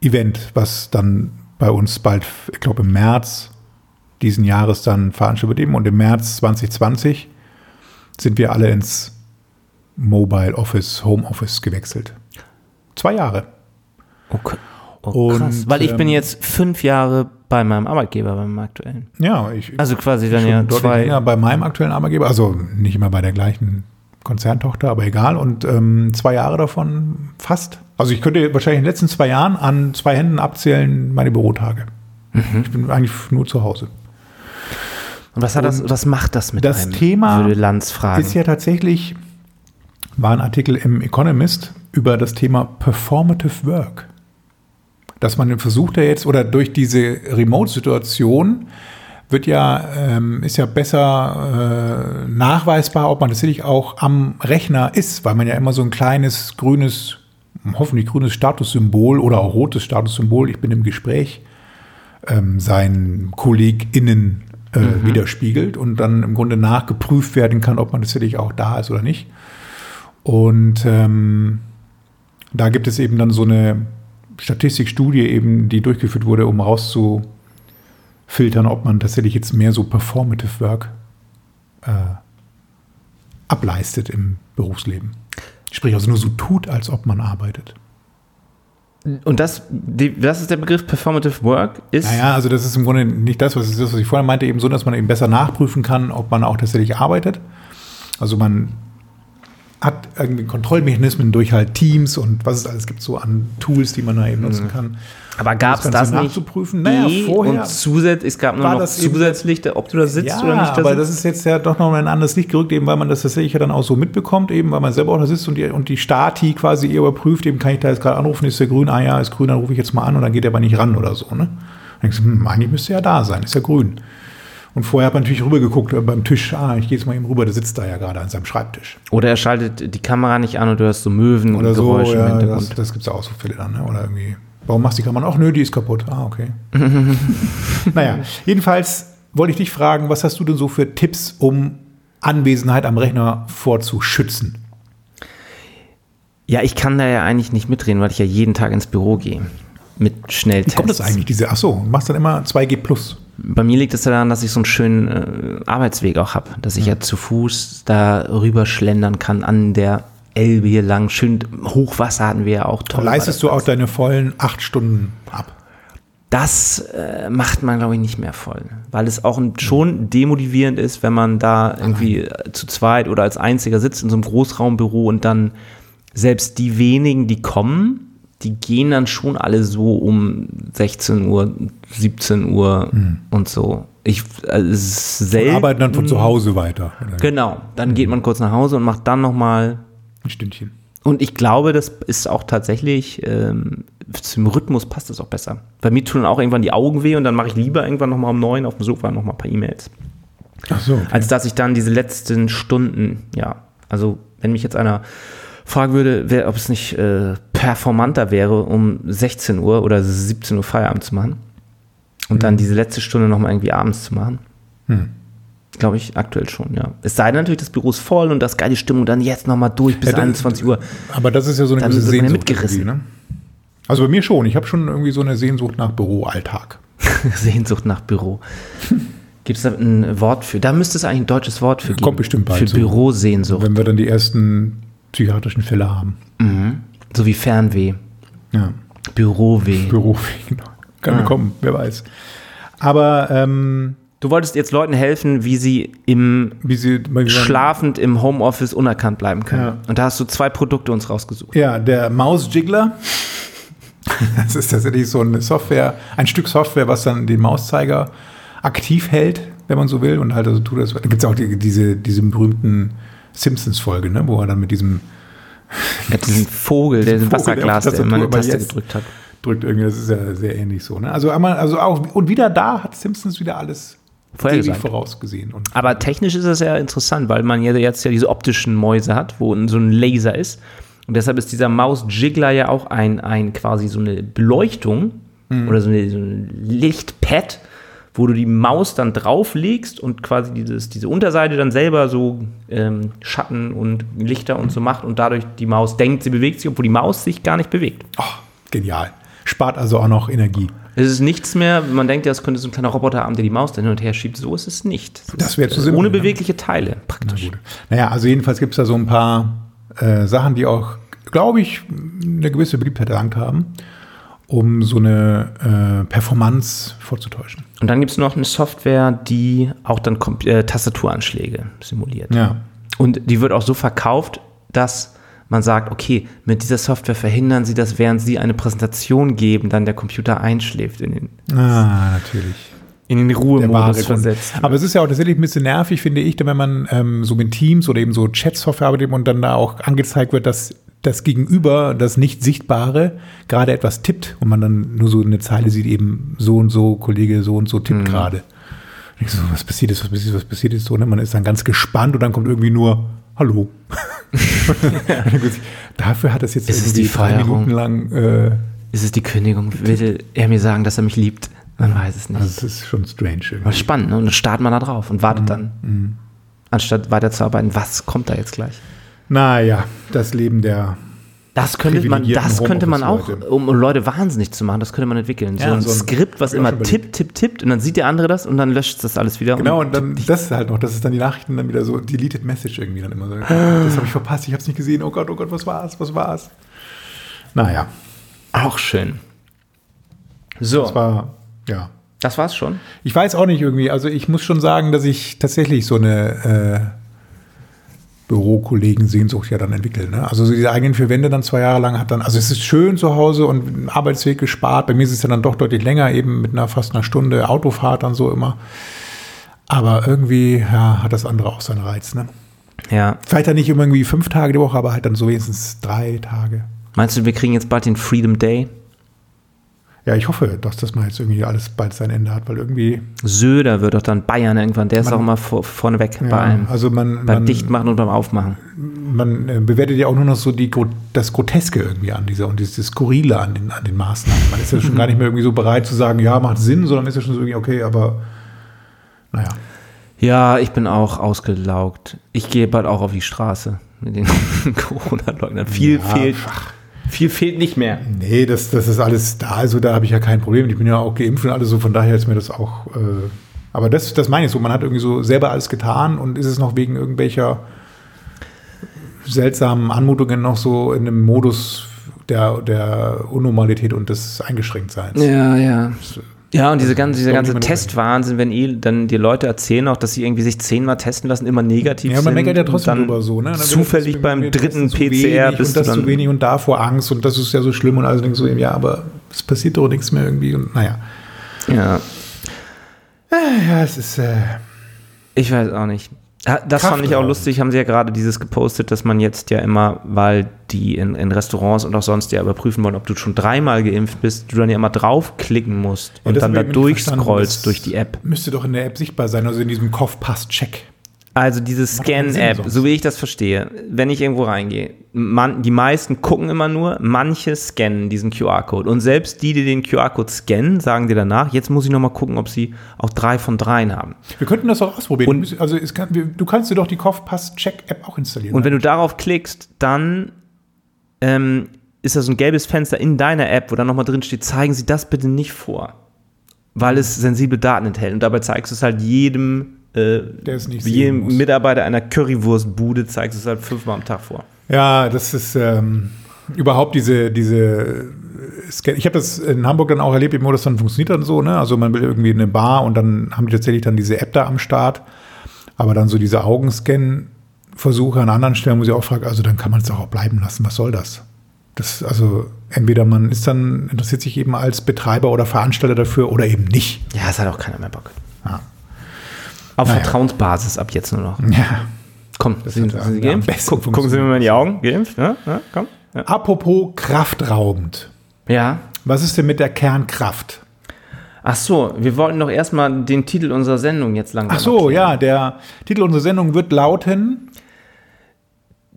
Event, was dann bei uns bald, ich glaube im März diesen Jahres dann veranstaltet wird eben und im März 2020 sind wir alle ins Mobile Office, Home Office gewechselt. Zwei Jahre. okay. Oh, krass. Und, Weil ich bin ähm, jetzt fünf Jahre bei meinem Arbeitgeber, beim aktuellen. Ja, ich, Also quasi dann ja zwei. länger bei meinem aktuellen Arbeitgeber, also nicht immer bei der gleichen Konzerntochter, aber egal. Und ähm, zwei Jahre davon fast. Also ich könnte wahrscheinlich in den letzten zwei Jahren an zwei Händen abzählen meine Bürotage. Mhm. Ich bin eigentlich nur zu Hause. Und was hat das, was macht das mit das einem? Thema würde Lanz fragen. Ist ja tatsächlich, war ein Artikel im Economist über das Thema Performative Work. Dass man versucht ja jetzt, oder durch diese Remote-Situation wird ja, ähm, ist ja besser äh, nachweisbar, ob man tatsächlich auch am Rechner ist, weil man ja immer so ein kleines grünes, hoffentlich grünes Statussymbol oder auch rotes Statussymbol, ich bin im Gespräch, ähm, seinen KollegInnen äh, widerspiegelt und dann im Grunde nachgeprüft werden kann, ob man tatsächlich auch da ist oder nicht. Und ähm, da gibt es eben dann so eine Statistikstudie eben, die durchgeführt wurde, um rauszufiltern, ob man tatsächlich jetzt mehr so Performative Work äh, ableistet im Berufsleben. Sprich also nur so tut, als ob man arbeitet. Und das, das ist der Begriff Performative Work, ist. Naja, also das ist im Grunde nicht das, was, das, was ich vorher meinte, eben so, dass man eben besser nachprüfen kann, ob man auch tatsächlich arbeitet. Also man hat irgendwie Kontrollmechanismen durch halt Teams und was es alles gibt, so an Tools, die man da eben nutzen kann. aber gab es das das, Ganze nicht? nachzuprüfen? Naja, vorher Und zusätzlich, es gab nur war noch das eben- zusätzlich, ob du da sitzt Ja, oder nicht. da aber das sitzt. ist jetzt ja doch noch ein anderes Licht gerückt, eben weil man das tatsächlich ja dann auch so mitbekommt, eben weil man selber auch da sitzt und die, und die Stati quasi eher überprüft, eben kann ich da jetzt gerade anrufen, ist der grün, ah ja, ist grün, dann rufe ich jetzt mal an und dann geht er aber nicht ran oder so, ne? denkst du, hm, eigentlich müsste ja da sein, ist ja grün. Und vorher hat man natürlich rübergeguckt äh, beim Tisch. Ah, ich gehe jetzt mal eben rüber, der sitzt da ja gerade an seinem Schreibtisch. Oder er schaltet die Kamera nicht an und du hörst so Möwen Oder und so, Geräusche im ja, das, Hintergrund. das gibt es auch so viele dann. Ne? Oder irgendwie, warum machst du die Kamera? Ach nö, die ist kaputt. Ah, okay. naja, jedenfalls wollte ich dich fragen, was hast du denn so für Tipps, um Anwesenheit am Rechner vorzuschützen? Ja, ich kann da ja eigentlich nicht mitreden, weil ich ja jeden Tag ins Büro gehe. Mit Wie Schnelltests. kommt das eigentlich? Diese, ach so, du machst dann immer 2G plus. Bei mir liegt es daran, dass ich so einen schönen äh, Arbeitsweg auch habe, dass ich ja zu Fuß da rüber schlendern kann an der Elbe hier lang. Schön Hochwasser hatten wir ja auch toll. Leistest das du auch deine vollen acht Stunden ab? Das äh, macht man, glaube ich, nicht mehr voll. Weil es auch ein, schon demotivierend ist, wenn man da irgendwie äh, zu zweit oder als Einziger sitzt in so einem Großraumbüro und dann selbst die wenigen, die kommen, die gehen dann schon alle so um 16 Uhr, 17 Uhr und so. Ich, also ist Und selten. arbeiten dann von zu Hause weiter. Oder Genau. Dann geht man kurz nach Hause und macht dann nochmal Ein Stündchen. und ich glaube, das ist auch tatsächlich, ähm, zum Rhythmus passt das auch besser. Bei mir tun dann auch irgendwann die Augen weh und dann mache ich lieber irgendwann nochmal um neun auf dem Sofa nochmal ein paar E-Mails. Ach so. Als dass ich dann diese letzten Stunden, ja, also wenn mich jetzt einer fragen würde, wer, ob es nicht äh, performanter wäre, um 16 Uhr oder 17 Uhr Feierabend zu machen und dann diese letzte Stunde nochmal irgendwie abends zu machen. Hm. Glaube ich aktuell schon, ja. Es sei denn natürlich, das Büro ist voll und das geile Stimmung, dann jetzt nochmal durch bis Ja, das- 21 Uhr. Aber das ist ja so eine Dann gewisse Sehnsucht. mitgerissen. Ne? Also bei mir schon. Ich habe schon irgendwie so eine Sehnsucht nach Büroalltag. Sehnsucht nach Büro. Gibt es da ein Wort für? Da müsste es eigentlich ein deutsches Wort für geben. Kommt bestimmt bald Für so. Bürosehnsucht. Wenn wir dann die ersten psychiatrischen Fälle haben. So wie Fernweh. Ja. Büroweh. Büro, genau. Kann Ah. kommen, wer weiß. Aber ähm, Du wolltest jetzt Leuten helfen, wie sie im wie sie schlafend im Homeoffice unerkannt bleiben können. Ja. Und da hast du zwei Produkte uns rausgesucht. Ja, der Mausjiggler. Das ist tatsächlich so eine Software, ein Stück Software, was dann den Mauszeiger aktiv hält, wenn man so will. Und halt also tut das. Da gibt es auch die, diese, diese berühmten Simpsons-Folge, ne, wo er dann mit diesem hat diesen Vogel, der der Wasserglas, die der immer eine Taste gedrückt hat. drückt irgendwie, das ist ja sehr ähnlich so. Ne? Also, einmal, also auch, und wieder da hat Simpsons wieder alles Vorhergesagt. vorausgesehen. Und Aber technisch ist das ja interessant, weil man ja jetzt ja diese optischen Mäuse hat, wo so ein Laser ist. Und deshalb ist dieser Maus-Jiggler ja auch ein, ein quasi so eine Beleuchtung oder so, eine, so ein Lichtpad, wo du die Maus dann drauflegst und quasi dieses, diese Unterseite dann selber so ähm, Schatten und Lichter und so macht und dadurch die Maus denkt, sie bewegt sich, obwohl die Maus sich gar nicht bewegt. oh, genial. Spart also auch noch Energie. Es ist nichts mehr, man denkt ja, es könnte so ein kleiner Roboter haben, der die Maus dann hin und her schiebt. So ist es nicht. Es Das wäre zu äh, simpel, Ohne ne? bewegliche Teile, praktisch. Gut. Naja, also jedenfalls gibt es da so ein paar äh, Sachen, die auch, glaube ich, eine gewisse Beliebtheit erlangt haben, um so eine äh, Performance vorzutäuschen. Und dann gibt es noch eine Software, die auch dann Kom äh, Tastaturanschläge simuliert. Ja. Und die wird auch so verkauft, dass man sagt, okay, mit dieser Software verhindern Sie, dass während Sie eine Präsentation geben, dann der Computer einschläft, in den, Ah, natürlich. in den Ruhemodus versetzt. Aber es ist ja auch tatsächlich ein bisschen nervig, finde ich, wenn man ähm, so mit Teams oder eben so Chat-Software arbeitet und dann da auch angezeigt wird, dass das Gegenüber, das nicht Sichtbare, gerade etwas tippt und man dann nur so eine Zeile sieht, eben so und so, Kollege so und so tippt gerade. Und Ich so, was passiert ist, was passiert ist, was passiert ist, so, ne? Man ist dann ganz gespannt und dann kommt irgendwie nur Hallo. Dafür hat es jetzt Ist irgendwie die drei Feierung? Minuten lang. Äh, Ist es die Kündigung? Will er mir sagen, dass er mich liebt? Man weiß es nicht. also es ist schon strange. Irgendwie. spannend, ne? Und dann startet man da drauf und wartet dann. Anstatt weiterzuarbeiten, was kommt da jetzt gleich? Naja, das Leben der Das könnte man, das könnte man auch, um Leute wahnsinnig zu machen, das könnte man entwickeln. So Ja, ein so ein- Skript, was immer tippt, tippt, tippt und dann sieht der andere das und dann löscht das alles wieder. Genau, und dann das ist halt noch, das ist dann die Nachrichten dann wieder so deleted Message irgendwie dann immer so. Das habe ich verpasst, ich habe es nicht gesehen. Oh Gott, oh Gott, was war's, was war's? Naja, Auch schön. So, das war, ja. das war's schon. Ich weiß auch nicht irgendwie, also ich muss schon sagen, dass ich tatsächlich so eine äh, Bürokollegen-Sehnsucht ja dann entwickle. Ne? Also so diese eigenen vier Wände dann zwei Jahre lang hat dann, also es ist schön zu Hause und Arbeitsweg gespart. Bei mir ist es ja dann doch deutlich länger, eben mit einer fast einer Stunde Autofahrt dann so immer. Aber irgendwie ja, hat das andere auch seinen Reiz. Ne? Ja. Vielleicht dann nicht immer irgendwie fünf Tage die Woche, aber halt dann so wenigstens drei Tage. Meinst du, wir kriegen jetzt bald den Freedom Day? Ja, ich hoffe, dass das mal jetzt irgendwie alles bald sein Ende hat, weil irgendwie. Söder wird doch dann Bayern irgendwann, der ist Man- auch immer vor, vorneweg Ja, bei allem. also man, beim man, Dichtmachen und beim Aufmachen. man äh, bewertet ja auch nur noch so die, das Groteske irgendwie an dieser und dieses Skurrile an den, an den Maßnahmen. Man ist ja schon gar nicht mehr irgendwie so bereit zu sagen, ja, macht Sinn, sondern ist ja schon so irgendwie, okay, aber naja. Ja, ich bin auch ausgelaugt. Ich gehe bald auch auf die Straße mit den Corona-Leugnern. Viel Ja, fehlt. Viel fehlt nicht mehr. Nee, das, das ist alles da, also da habe ich ja kein Problem. Ich bin ja auch geimpft und alles so, von daher ist mir das auch. Äh, aber das, das meine ich so, man hat irgendwie so selber alles getan und ist es noch wegen irgendwelcher seltsamen Anmutungen noch so in einem Modus der, der Unnormalität und des Eingeschränktseins. Ja, ja. Ja, und diese ganze, dieser ganze Testwahnsinn, wenn eh dann die Leute erzählen auch, dass sie irgendwie sich zehnmal testen lassen, immer negativ Ja, sind. man meckert ja trotzdem drüber so, ne? Dann Zufällig beim dritten PCR wenig bist und das zu wenig und davor Angst und das ist ja so schlimm und alles denkst so, ja, aber es passiert doch nichts mehr irgendwie und naja. Ja, Ja, es ist, äh, ich weiß auch nicht. Das fand ich auch Kraftraum. lustig, haben sie ja gerade dieses gepostet, dass man jetzt ja immer, weil die in, in Restaurants und auch sonst ja überprüfen wollen, ob du schon dreimal geimpft bist, du dann ja immer draufklicken musst Ja, und dann da durchscrollst durch die App. Müsste doch in der App sichtbar sein, also in diesem Kopfpass-Check. Also diese Scan-App, so wie ich das verstehe, wenn ich irgendwo reingehe, man, die meisten gucken immer nur, manche scannen diesen QR-Code. Und selbst die, die den QR-Code scannen, sagen dir danach, jetzt muss ich nochmal gucken, ob sie auch drei von dreien haben. Wir könnten das auch ausprobieren. Und- also kann, du kannst dir doch die Kopfpass-Check-App auch installieren. Und wenn du darauf klickst, dann ähm, ist da so ein gelbes Fenster in deiner App, wo dann nochmal drin steht, zeigen Sie das bitte nicht vor. Weil es sensible Daten enthält. Und dabei zeigst du es halt jedem, äh, jedem. Mitarbeiter einer Currywurstbude, zeigst du es halt fünfmal am Tag vor. Ja, das ist ähm, überhaupt diese, diese äh, Scan. Ich habe das in Hamburg dann auch erlebt, wo das dann funktioniert dann so, ne? Also man will irgendwie in eine Bar und dann haben die tatsächlich dann diese App da am Start. Aber dann so diese Augenscan-Versuche an anderen Stellen, wo ich auch frage, also dann kann man es auch bleiben lassen. Was soll das? Das, also entweder man ist dann, interessiert sich eben als Betreiber oder Veranstalter dafür oder eben nicht. Ja, es hat auch keiner mehr Bock. Ja. Auf Naja. Vertrauensbasis ab jetzt nur noch. Ja. Komm, sind, hat sind Sie geimpft? Guck, gucken Sie mir mal in die Augen. Geimpft? Ja, ja komm. Ja. Apropos kraftraubend. ja. Was ist denn mit der Kernkraft? Ach so, wir wollten doch erstmal den Titel unserer Sendung jetzt langsam Ach so, erklären. ja, der Titel unserer Sendung wird lauten.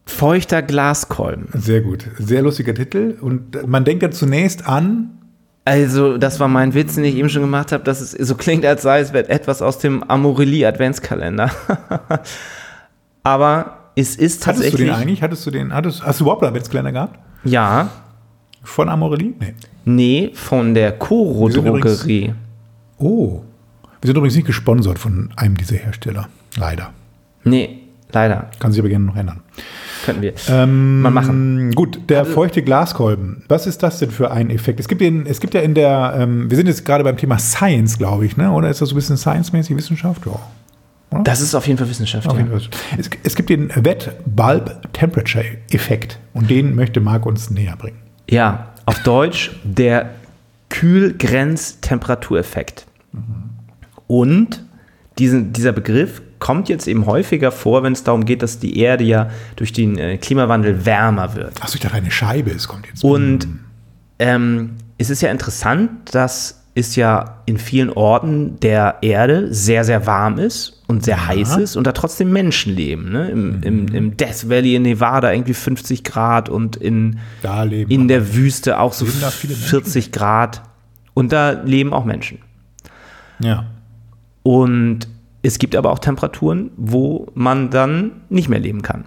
Feuchter Glaskolben. Sehr gut, sehr lustiger Titel. Und man denkt ja zunächst an. Also, das war mein Witz, den ich eben schon gemacht habe, dass es so klingt, als sei es etwas aus dem Amorelie Adventskalender. Aber es ist Hattest du tatsächlich. den eigentlich? Hattest du den? Hattest, hast du überhaupt einen Adventskalender gehabt? Ja, Von Amorelie? Nee. nee, von der Coro Drogerie. Oh. Wir sind übrigens nicht gesponsert von einem dieser Hersteller. Leider. Nee, leider. Kann sich aber gerne noch ändern. Könnten wir. Ähm, Mal machen. Gut, der feuchte Glaskolben. Was ist das denn für ein Effekt? Es gibt, den, es gibt ja in der, ähm, wir sind jetzt gerade beim Thema Science, glaube ich, ne? oder ist das so ein bisschen Science-mäßig Wissenschaft? Ja. Das ist auf jeden Fall Wissenschaft. Ja. jeden Fall. Es, es gibt den Wet Bulb Temperature Effekt und den möchte Marc uns näher bringen. Ja, auf Deutsch der Kühlgrenztemperatureffekt. Und diesen, dieser Begriff kommt jetzt eben häufiger vor, wenn es darum geht, dass die Erde ja durch den äh, Klimawandel wärmer wird. Achso, ich dachte, eine Scheibe, es kommt jetzt. Und ähm, es ist ja interessant, dass es ja in vielen Orten der Erde sehr, sehr warm ist und sehr heiß ist und da trotzdem Menschen leben. Ne? Im, im, Im Death Valley in Nevada irgendwie 50 Grad und in, in der Wüste auch so Leben da viele Menschen? 40 Grad. Und da leben auch Menschen. ja. Und es gibt aber auch Temperaturen, wo man dann nicht mehr leben kann.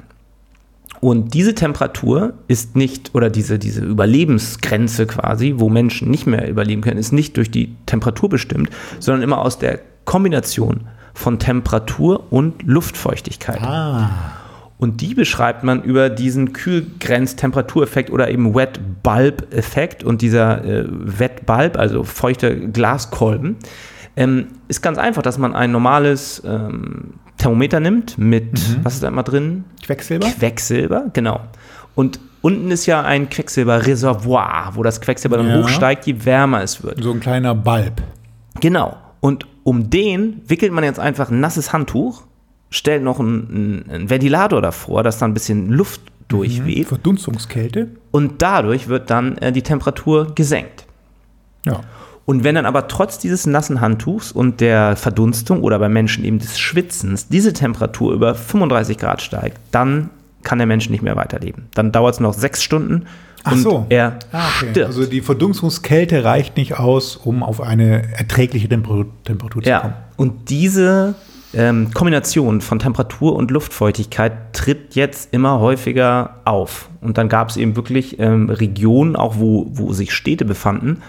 Und diese Temperatur ist nicht, oder diese, diese Überlebensgrenze quasi, wo Menschen nicht mehr überleben können, ist nicht durch die Temperatur bestimmt, sondern immer aus der Kombination von Temperatur und Luftfeuchtigkeit. Ah. Und die beschreibt man über diesen Kühlgrenztemperatureffekt oder eben Wet Bulb Effekt. Und dieser äh, Wet Bulb, also feuchter Glaskolben, ähm, ist ganz einfach, dass man ein normales ähm, Thermometer nimmt mit, was ist da immer drin? Quecksilber? Quecksilber, genau. Und unten ist ja ein Quecksilberreservoir, wo das Quecksilber dann Ja. hochsteigt, je wärmer es wird. So ein kleiner Bulb. Genau. Und um den wickelt man jetzt einfach ein nasses Handtuch, stellt noch einen, einen Ventilator davor, dass da ein bisschen Luft durchweht Verdunstungskälte. und dadurch wird dann äh, die Temperatur gesenkt. Ja. Und wenn dann aber trotz dieses nassen Handtuchs und der Verdunstung oder bei Menschen eben des Schwitzens diese Temperatur über 35 Grad steigt, dann kann der Mensch nicht mehr weiterleben. Dann dauert es noch sechs Stunden Ach und so. er Ah, okay. stirbt. Also die Verdunstungskälte reicht nicht aus, um auf eine erträgliche Temperatur, Temperatur zu kommen. Ja, und diese ähm, Kombination von Temperatur und Luftfeuchtigkeit tritt jetzt immer häufiger auf. Und dann gab es eben wirklich ähm, Regionen, auch wo, wo sich Städte befanden,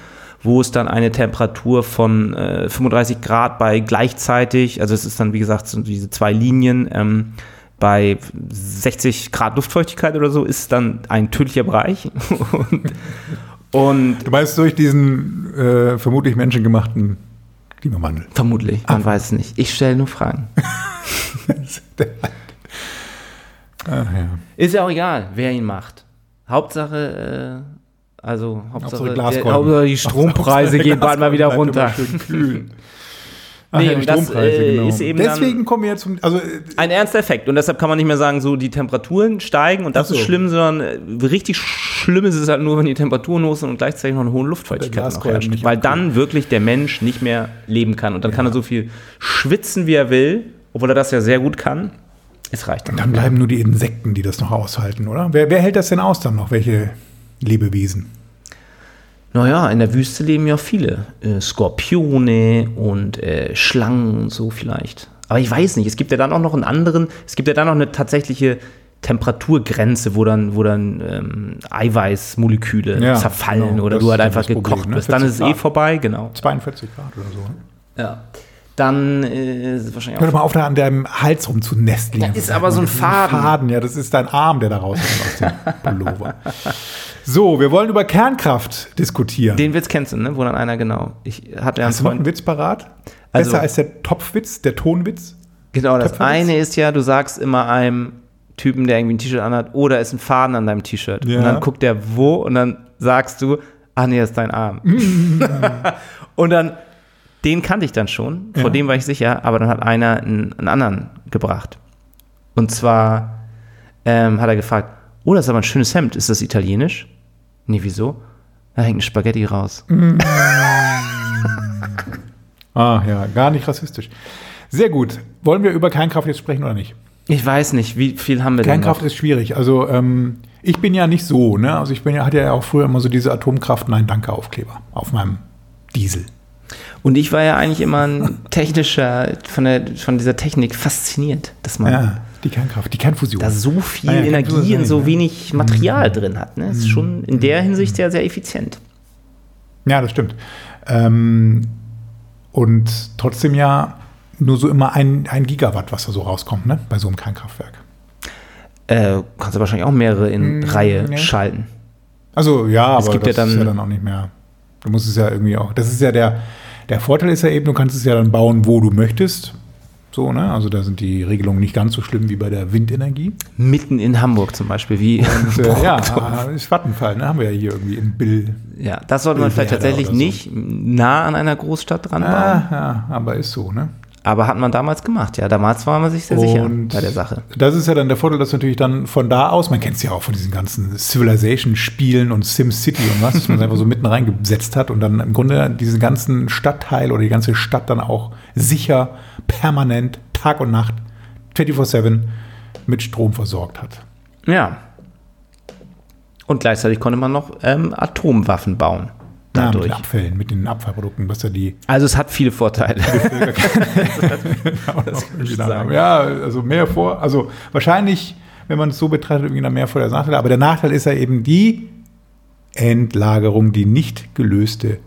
wo es dann eine Temperatur von äh, 35 Grad bei gleichzeitig, also es ist dann wie gesagt so diese zwei Linien, ähm, bei 60 Grad Luftfeuchtigkeit oder so ist dann ein tödlicher Bereich. und, und Du meinst durch diesen äh, vermutlich menschengemachten Klimawandel? vermutlich, man weiß es nicht. Ich stelle nur Fragen. Ach ja. Ist ja auch egal, wer ihn macht. Hauptsache, äh, also Hauptsache, Hauptsache der. Hauptsache die Strompreise Hauptsache gehen bald mal wieder runter. bleibt immer schön kühl. Ach Nee, ja, die und das, Strompreise, äh, genau. ist eben Deswegen kommen wir jetzt zum. Also, äh, Ein ernster Effekt. Und deshalb kann man nicht mehr sagen, so die Temperaturen steigen und das so. ist schlimm, sondern äh, richtig schlimm ist es halt nur, wenn die Temperaturen hoch sind und gleichzeitig noch eine hohe Luftfeuchtigkeit noch herrscht. Weil abkühlt. dann wirklich der Mensch nicht mehr leben kann. Und dann kann er so viel schwitzen, wie er will, obwohl er das ja sehr gut kann. Es reicht dann. dann bleiben nur die Insekten, die das noch aushalten, oder? Wer, wer hält das denn aus dann noch? Welche Lebewesen? Naja, in der Wüste leben ja viele. Äh, Skorpione und äh, Schlangen und so vielleicht. Aber ich weiß nicht, es gibt ja dann auch noch einen anderen, es gibt ja dann noch eine tatsächliche Temperaturgrenze, wo dann, wo dann ähm, Eiweißmoleküle Ja, zerfallen genau, oder das du halt einfach das Problem, gekocht ne? wirst. Dann ist es 40 eh vorbei, genau. 42 Grad oder so. Ne? Ja. Dann äh, ist es wahrscheinlich Hör doch auch. mal auf, da an deinem Hals rumzunesteln. Da ist aber so ein Das Faden. Faden, ja, das ist dein Arm, der da rauskommt aus dem Pullover. So, wir wollen über Kernkraft diskutieren. Den Witz kennst du, ne? Wo dann einer genau. Ich hatte ja einen Hast du noch einen Freund. Witz parat? Also- Besser als der Topfwitz, der Tonwitz? Genau, das eine ist ja, du sagst immer einem Typen, der irgendwie ein T-Shirt anhat, oder ist ein Faden an deinem T-Shirt. Ja. Und dann guckt der wo und dann sagst du, ah nee, das ist dein Arm. und dann, den kannte ich dann schon, vor Ja. dem war ich sicher, aber dann hat einer einen, einen anderen gebracht. Und zwar ähm, hat er gefragt, oh, das ist aber ein schönes Hemd, ist das italienisch? Nee, wieso? Da hängt ein Spaghetti raus. Ah, ja, gar nicht rassistisch. Sehr gut. Wollen wir über Kernkraft jetzt sprechen oder nicht? Ich weiß nicht, wie viel haben wir denn Kernkraft ist schwierig. Also, ähm, ich bin ja nicht so, ne? Also, ich bin ja, hatte ja auch früher immer so diese Atomkraft-Nein-Danke-Aufkleber auf meinem Diesel. Und ich war ja eigentlich immer ein technischer, von, der, von dieser Technik fasziniert, dass man Ja, die Kernkraft, die Kernfusion. da so viel Ah ja, Energie in so wenig Material drin hat. Ne? Ist schon in der Hinsicht ja sehr effizient. Ja, das stimmt. Ähm, und trotzdem ja nur so immer ein, ein Gigawatt, was da so rauskommt, ne? Bei so einem Kernkraftwerk. Äh, kannst du wahrscheinlich auch mehrere in Mm, Reihe nee. schalten. Also ja, Es aber gibt ja das ist ja dann- dann auch nicht mehr. Du musst es ja irgendwie auch. Das ist ja der, der Vorteil ist ja eben, du kannst es ja dann bauen, wo du möchtest. So, ne? Also da sind die Regelungen nicht ganz so schlimm wie bei der Windenergie. Mitten in Hamburg zum Beispiel, wie Und, äh, ja, Brockdorf. ist Vattenfall, ne? Haben wir ja hier irgendwie in Bill. ja, das sollte man vielleicht tatsächlich so. nicht nah an einer Großstadt dran bauen. Ah, ja, aber ist so, ne? Aber hat man damals gemacht, ja. Damals war man sich sehr sicher Und bei der Sache. Das ist ja dann der Vorteil, dass natürlich dann von da aus, man kennt es ja auch von diesen ganzen Civilization-Spielen und SimCity und was, dass man es einfach so mitten reingesetzt hat und dann im Grunde diesen ganzen Stadtteil oder die ganze Stadt dann auch sicher, permanent, Tag und Nacht, 24-7 mit Strom versorgt hat. Ja. Und gleichzeitig konnte man noch ähm, Atomwaffen bauen. Ja, mit Dadurch. den Abfällen, mit den Abfallprodukten, was ja die Also es hat viele Vorteile. haben. Ja, also mehr vor, also wahrscheinlich, wenn man es so betrachtet, irgendwie mehr vor der Nachteile. Aber der Nachteil ist ja eben die Endlagerung, die nicht gelöste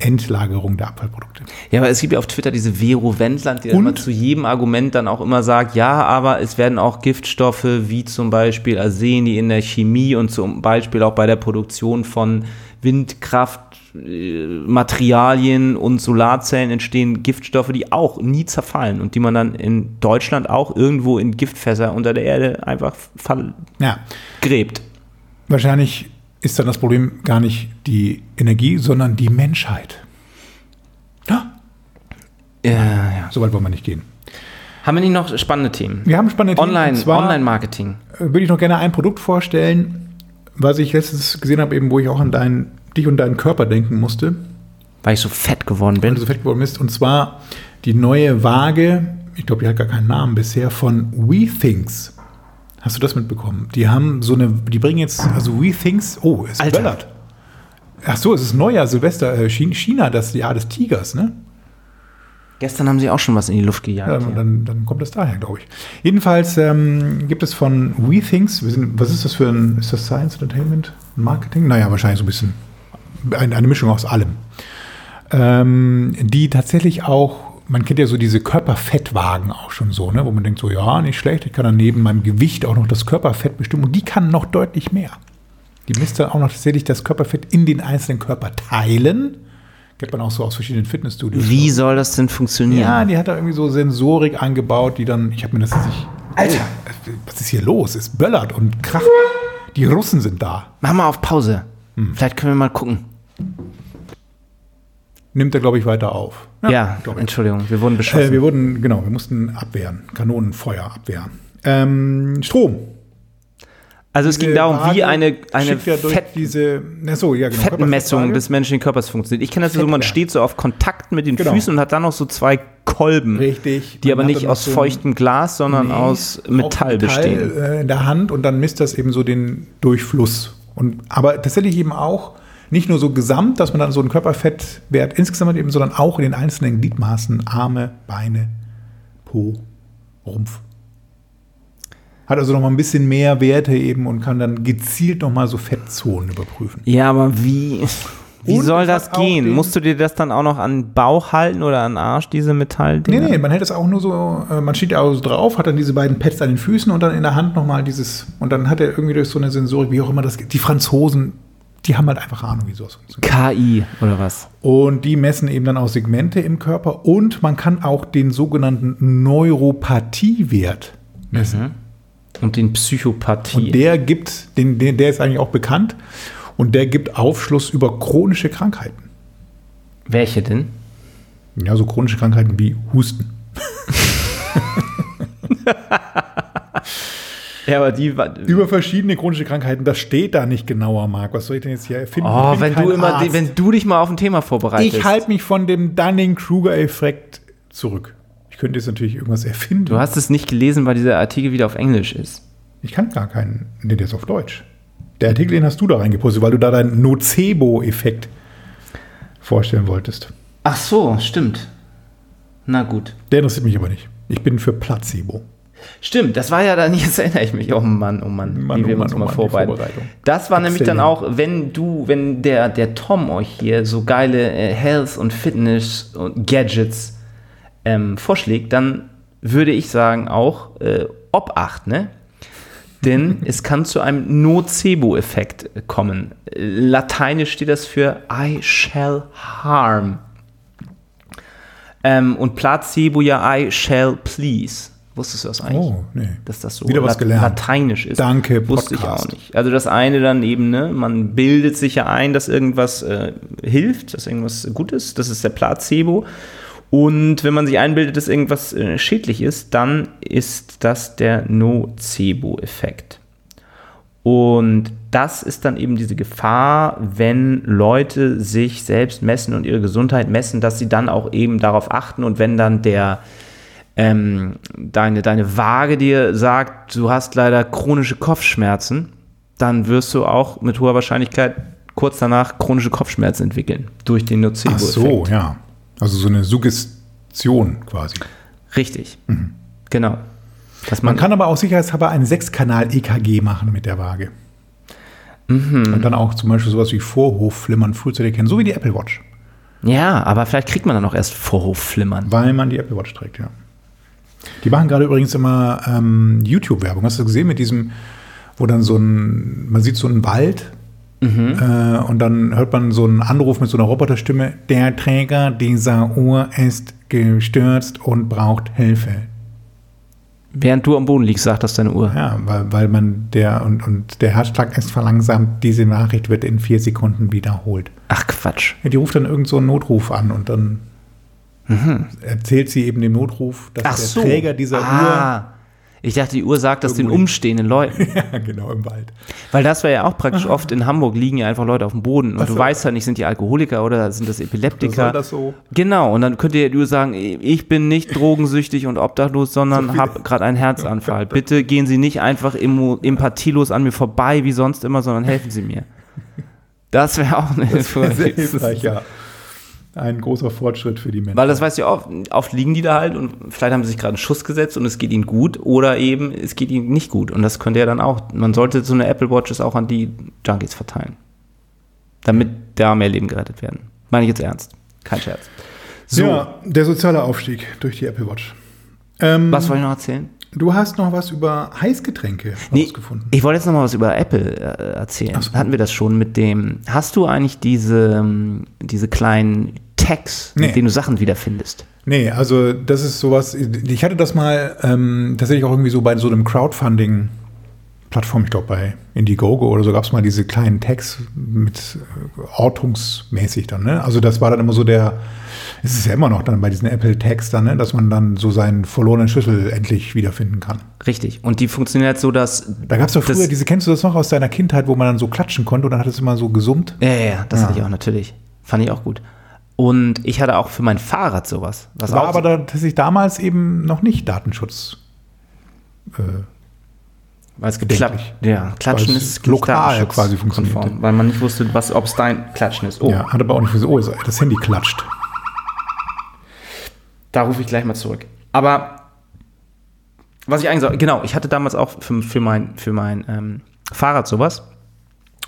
Endlagerung der Abfallprodukte. ja, aber es gibt ja auf Twitter diese Vero Wendland, die dann immer zu jedem Argument dann auch immer sagt, ja, aber es werden auch Giftstoffe wie zum Beispiel Arsen, die in der Chemie und zum Beispiel auch bei der Produktion von Windkraftmaterialien und Solarzellen entstehen Giftstoffe, die auch nie zerfallen und die man dann in Deutschland auch irgendwo in Giftfässer unter der Erde einfach Ja, vergräbt. wahrscheinlich ist dann das Problem gar nicht die Energie, sondern die Menschheit. Ja, Ja, ja. so weit wollen wir nicht gehen. Haben wir nicht noch spannende Themen? Wir haben spannende Themen, Online, zwar- Online-Marketing. äh, würde ich noch gerne ein Produkt vorstellen, was ich letztens gesehen habe, eben wo ich auch an dein, dich und deinen Körper denken musste. Weil ich so fett geworden weil bin. du so fett geworden bist. Und zwar die neue Waage, ich glaube, die hat gar keinen Namen bisher, von WeThings. Hast du das mitbekommen? Die haben so eine, die bringen jetzt, also WeThings, oh, es Alter. böllert. Ach so, es ist Neujahr, Silvester, äh, Chi- China, das Jahr des Tigers, ne? Gestern haben sie auch schon was in die Luft gejagt. Ja, hier. dann, dann kommt das daher, glaube ich. Jedenfalls ähm, gibt es von WeThings, was ist das für ein, ist das Science Entertainment? Marketing? Naja, wahrscheinlich so ein bisschen eine, Mischung aus allem. Ähm, die tatsächlich auch, man kennt ja so diese Körperfettwagen auch schon so, ne, wo man denkt so, ja, nicht schlecht, ich kann dann neben meinem Gewicht auch noch das Körperfett bestimmen und die kann noch deutlich mehr. Die misst dann auch noch tatsächlich das Körperfett in den einzelnen Körperteilen. Kennt man auch so aus verschiedenen Fitnessstudios. Wie soll das denn funktionieren? Ja, die hat da irgendwie so Sensorik eingebaut, die dann, ich habe mir das jetzt nicht. Alter! Oh, was ist hier los? Es böllert und kracht. Die Russen sind da. Mach mal auf Pause. Hm. Vielleicht können wir mal gucken. Nimmt er, glaube ich, weiter auf. Ja, ich. Entschuldigung, wir wurden beschossen. Äh, wir wurden, genau, wir mussten abwehren. Kanonenfeuer abwehren. Ähm, Strom. also es ging Diese darum, wie eine, eine ja Fett, diese, so, ja, genau, Fettmessung des menschlichen Körpers funktioniert. Ich kenne das so, man steht so auf Kontakt mit den Genau. Füßen und hat dann noch so zwei Kolben, Richtig. die aber nicht aus so feuchtem Glas, sondern Nee, aus auch Metall bestehen. äh, in der Hand und dann misst das eben so den Durchfluss. Und, aber tatsächlich eben auch nicht nur so gesamt, dass man dann so einen Körperfettwert insgesamt hat, eben, sondern auch in den einzelnen Gliedmaßen, Arme, Beine, Po, Rumpf. Hat also noch mal ein bisschen mehr Werte eben und kann dann gezielt noch mal so Fettzonen überprüfen. Ja, aber wie, wie Und soll das gehen? Musst du dir das dann auch noch an Bauch halten oder an Arsch, diese Metalldinger? Nee, nee, man hält es auch nur so, äh, man steht ja auch so drauf, hat dann diese beiden Pads an den Füßen und dann in der Hand nochmal dieses, und dann hat er irgendwie durch so eine Sensorik, wie auch immer das geht. Die Franzosen, die haben halt einfach Ahnung, wie sowas funktioniert. KI oder was? Und die messen eben dann auch Segmente im Körper und man kann auch den sogenannten Neuropathiewert messen. Und den Psychopathie. Und der gibt, den, den, der ist eigentlich auch bekannt und der gibt Aufschluss über chronische Krankheiten. Welche denn? Ja, so chronische Krankheiten wie Husten. Ja, aber die. Über verschiedene chronische Krankheiten, das steht da nicht genauer, Marc. Was soll ich denn jetzt hier erfinden? Oh, wenn du immer, Arzt. wenn du dich mal auf ein Thema vorbereitest. Ich halte mich von dem Dunning-Kruger-Effekt zurück. Ich könnte jetzt natürlich irgendwas erfinden. Du hast es nicht gelesen, weil dieser Artikel wieder auf Englisch ist. ich kann gar keinen, nee, der ist auf Deutsch. Der Artikel, den hast du da reingepostet, weil du da deinen Nocebo-Effekt vorstellen wolltest. Ach so, stimmt. Na gut. Der interessiert mich aber nicht. Ich bin für Placebo. Stimmt, das war ja dann, jetzt erinnere ich mich, oh Mann, oh Mann, Mann, wie oh wir Mann, uns oh mal Mann, vorbereiten. Das war nämlich dann auch, wenn du, wenn der, der Tom euch hier so geile äh, Health- und Fitness- und Gadgets ähm, vorschlägt, dann würde ich sagen auch äh, Obacht, ne? Denn es kann zu einem Nocebo-Effekt äh, kommen. Äh, Lateinisch steht das für I shall harm. Ähm, und Placebo ja I shall please. Wusstest du das eigentlich? Oh, nee. dass das so Wieder was gelernt. lateinisch ist. Danke, Wusste ich Podcast. auch nicht. Also das eine dann eben, ne, man bildet sich ja ein, dass irgendwas äh, hilft, dass irgendwas gut ist. Das ist der Placebo. Und wenn man sich einbildet, dass irgendwas äh, schädlich ist, dann ist das der Nocebo-Effekt. Und das ist dann eben diese Gefahr, wenn Leute sich selbst messen und ihre Gesundheit messen, dass sie dann auch eben darauf achten und wenn dann der ähm, deine, deine Waage dir sagt, du hast leider chronische Kopfschmerzen, dann wirst du auch mit hoher Wahrscheinlichkeit kurz danach chronische Kopfschmerzen entwickeln durch den Ach Nocebo-Effekt. so, ja. Also so eine Suggestion quasi. Richtig. Genau. Dass Man kann aber auch sicherheitshalber ein Sechskanal-EKG machen mit der Waage. Mhm. Und dann auch zum Beispiel sowas wie Vorhofflimmern frühzeitig erkennen, so wie die Apple Watch. ja, aber vielleicht kriegt man dann auch erst Vorhofflimmern. Weil man die Apple Watch trägt, ja. Die machen gerade übrigens immer ähm, YouTube-Werbung. Hast du gesehen mit diesem, wo dann so ein, man sieht so einen Wald Mhm. äh, und dann hört man so einen Anruf mit so einer Roboterstimme. Der Träger dieser Uhr ist gestürzt und braucht Hilfe. Während du am Boden liegst, sagt das deine Uhr. Ja, weil, weil man der und, und der Herzschlag ist verlangsamt. Diese Nachricht wird in vier Sekunden wiederholt. Ach Quatsch. Ja, die ruft dann irgend so einen Notruf an und dann erzählt sie eben dem Notruf, dass Mhm. Ach der so. Träger dieser Uhr ah. Ich dachte, die Uhr sagt das den umstehenden Leuten. ja, genau, im Wald. Weil das wäre ja auch praktisch oft in Hamburg liegen ja einfach Leute auf dem Boden und Ach du so. weißt ja nicht, sind die Alkoholiker oder sind das Epileptiker. Soll das so? Genau, und dann könnt ihr nur sagen, ich bin nicht drogensüchtig und obdachlos, sondern So habe gerade einen Herzanfall. Bitte gehen Sie nicht einfach empathielos an mir vorbei, wie sonst immer, sondern helfen Sie mir. Das wäre auch eine Hilfe. Sehr hilfreich, ja. Ein großer Fortschritt für die Menschen. Weil das weißt du ja oft, oft liegen die da halt und vielleicht haben sie sich gerade einen Schuss gesetzt und es geht ihnen gut oder eben es geht ihnen nicht gut. Und das könnte ja dann auch, man sollte so eine Apple Watches auch an die Junkies verteilen. Damit da mehr Leben gerettet werden. Meine ich jetzt ernst. Kein Scherz. So, Ja, der soziale Aufstieg durch die Apple Watch. Ähm, was wollte ich noch erzählen? Du hast noch was über Heißgetränke Nee, rausgefunden. ich wollte jetzt noch mal was über Apple äh, erzählen. So. Hatten wir das schon mit dem, hast du eigentlich diese, ähm, diese kleinen Tags, Nee. mit denen du Sachen wiederfindest? Nee, also das ist sowas, ich hatte das mal ähm, tatsächlich auch irgendwie so bei so einem Crowdfunding-Plattform, ich glaube bei Indiegogo oder so, gab es mal diese kleinen Tags mit äh, ortungsmäßig dann. Ne? Also das war dann immer so der, es ist ja immer noch dann bei diesen Apple Tags dann, ne? dass man dann so seinen verlorenen Schlüssel endlich wiederfinden kann. Richtig. Und die funktioniert so, dass. Da gab es doch früher diese, kennst du das noch aus deiner Kindheit, wo man dann so klatschen konnte und dann hat es immer so gesummt? Ja, ja, ja, das Ja. hatte ich auch natürlich. Fand ich auch gut. Und ich hatte auch für mein Fahrrad sowas. Was war aber tatsächlich damals eben noch nicht Datenschutz. Äh, weil es geklappt. Ja, Klatschen ist lokal quasi funktionierte. Weil man nicht wusste, was, ob es dein Klatschen ist. Oh, Ja, hat aber auch nicht so, oh, das Handy klatscht. Da rufe ich gleich mal zurück. Aber was ich eigentlich sage, genau, ich hatte damals auch für, für mein, für mein ähm, Fahrrad sowas.